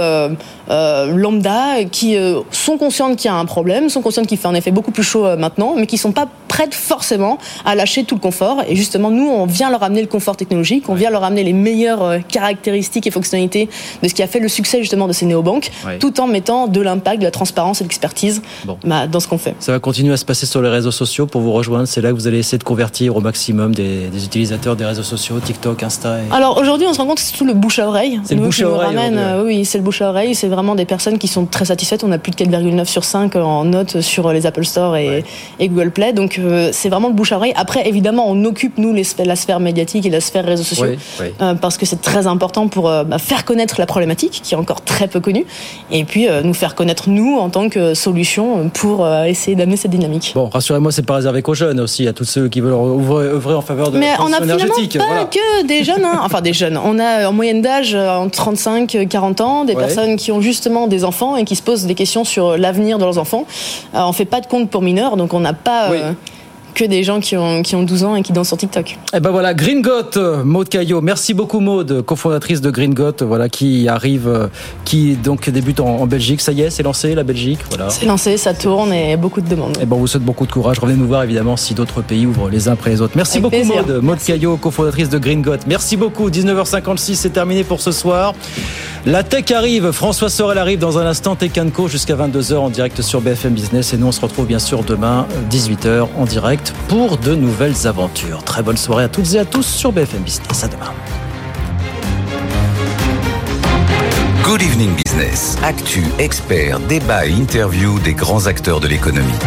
lambda qui sont conscientes qu'il y a un problème, sont conscientes qu'il fait en effet beaucoup plus chaud maintenant, mais qui sont pas prêtes forcément à lâcher tout le confort. Et justement, nous, on vient leur amener le confort technologique, on vient leur amener les meilleures euh, caractéristiques et fonctionnalités de ce qui a fait le succès justement de ces néobanques, tout en mettant de l'impact, de la transparence et de l'expertise bah, dans ce qu'on fait. Ça va continuer à se passer sur les réseaux sociaux pour vous rejoindre. C'est là que vous allez essayer de convertir au maximum des, utilisateurs des réseaux sociaux, TikTok, Insta. Alors aujourd'hui, on se rend compte que c'est tout le bouche à oreille. C'est le bouche à oreille. Euh, oui, c'est le bouche à oreille. C'est vraiment des personnes qui sont très satisfaites. On a plus de 4,9 sur 5 en notes sur les Apple Store et, Google Play. Donc euh, c'est vraiment le bouche à oreille. Après, évidemment, on occupe nous les, la sphère médiatique et la sphère réseaux sociaux. Euh, parce que c'est très important pour euh, bah, faire connaître la problématique qui est encore très peu connue et puis euh, nous faire connaître nous en tant que solution pour essayer d'amener cette dynamique. Bon, rassurez-moi, c'est pas réservé qu'aux jeunes aussi, à tous ceux qui veulent œuvrer en faveur de Mais la on a finalement pas que des jeunes, hein. enfin des jeunes. On a en moyenne d'âge entre 35 40 ans des personnes qui ont justement des enfants et qui se posent des questions sur l'avenir de leurs enfants. on fait pas de compte pour mineurs, donc on n'a pas que des gens qui ont, qui ont 12 ans et qui dansent sur TikTok. Et eh ben voilà, Green Got, Maude Caillot. Merci beaucoup Maude, cofondatrice de Green Got, voilà, qui arrive, qui donc débute en, Belgique. Ça y est, c'est lancé la Belgique. Voilà. C'est lancé, ça tourne et beaucoup de demandes. Et eh ben on vous souhaite beaucoup de courage. Revenez nous voir évidemment si d'autres pays ouvrent les uns après les autres. Merci beaucoup Maude, Maude Caillot, cofondatrice de Green Got. Merci beaucoup. 19h56, c'est terminé pour ce soir. La tech arrive, François Sorel arrive dans un instant, Tech Co jusqu'à 22h en direct sur BFM Business et nous on se retrouve bien sûr demain 18h en direct pour de nouvelles aventures. Très bonne soirée à toutes et à tous sur BFM Business. À demain. Good evening business. Actu, expert, débat et interview des grands acteurs de l'économie.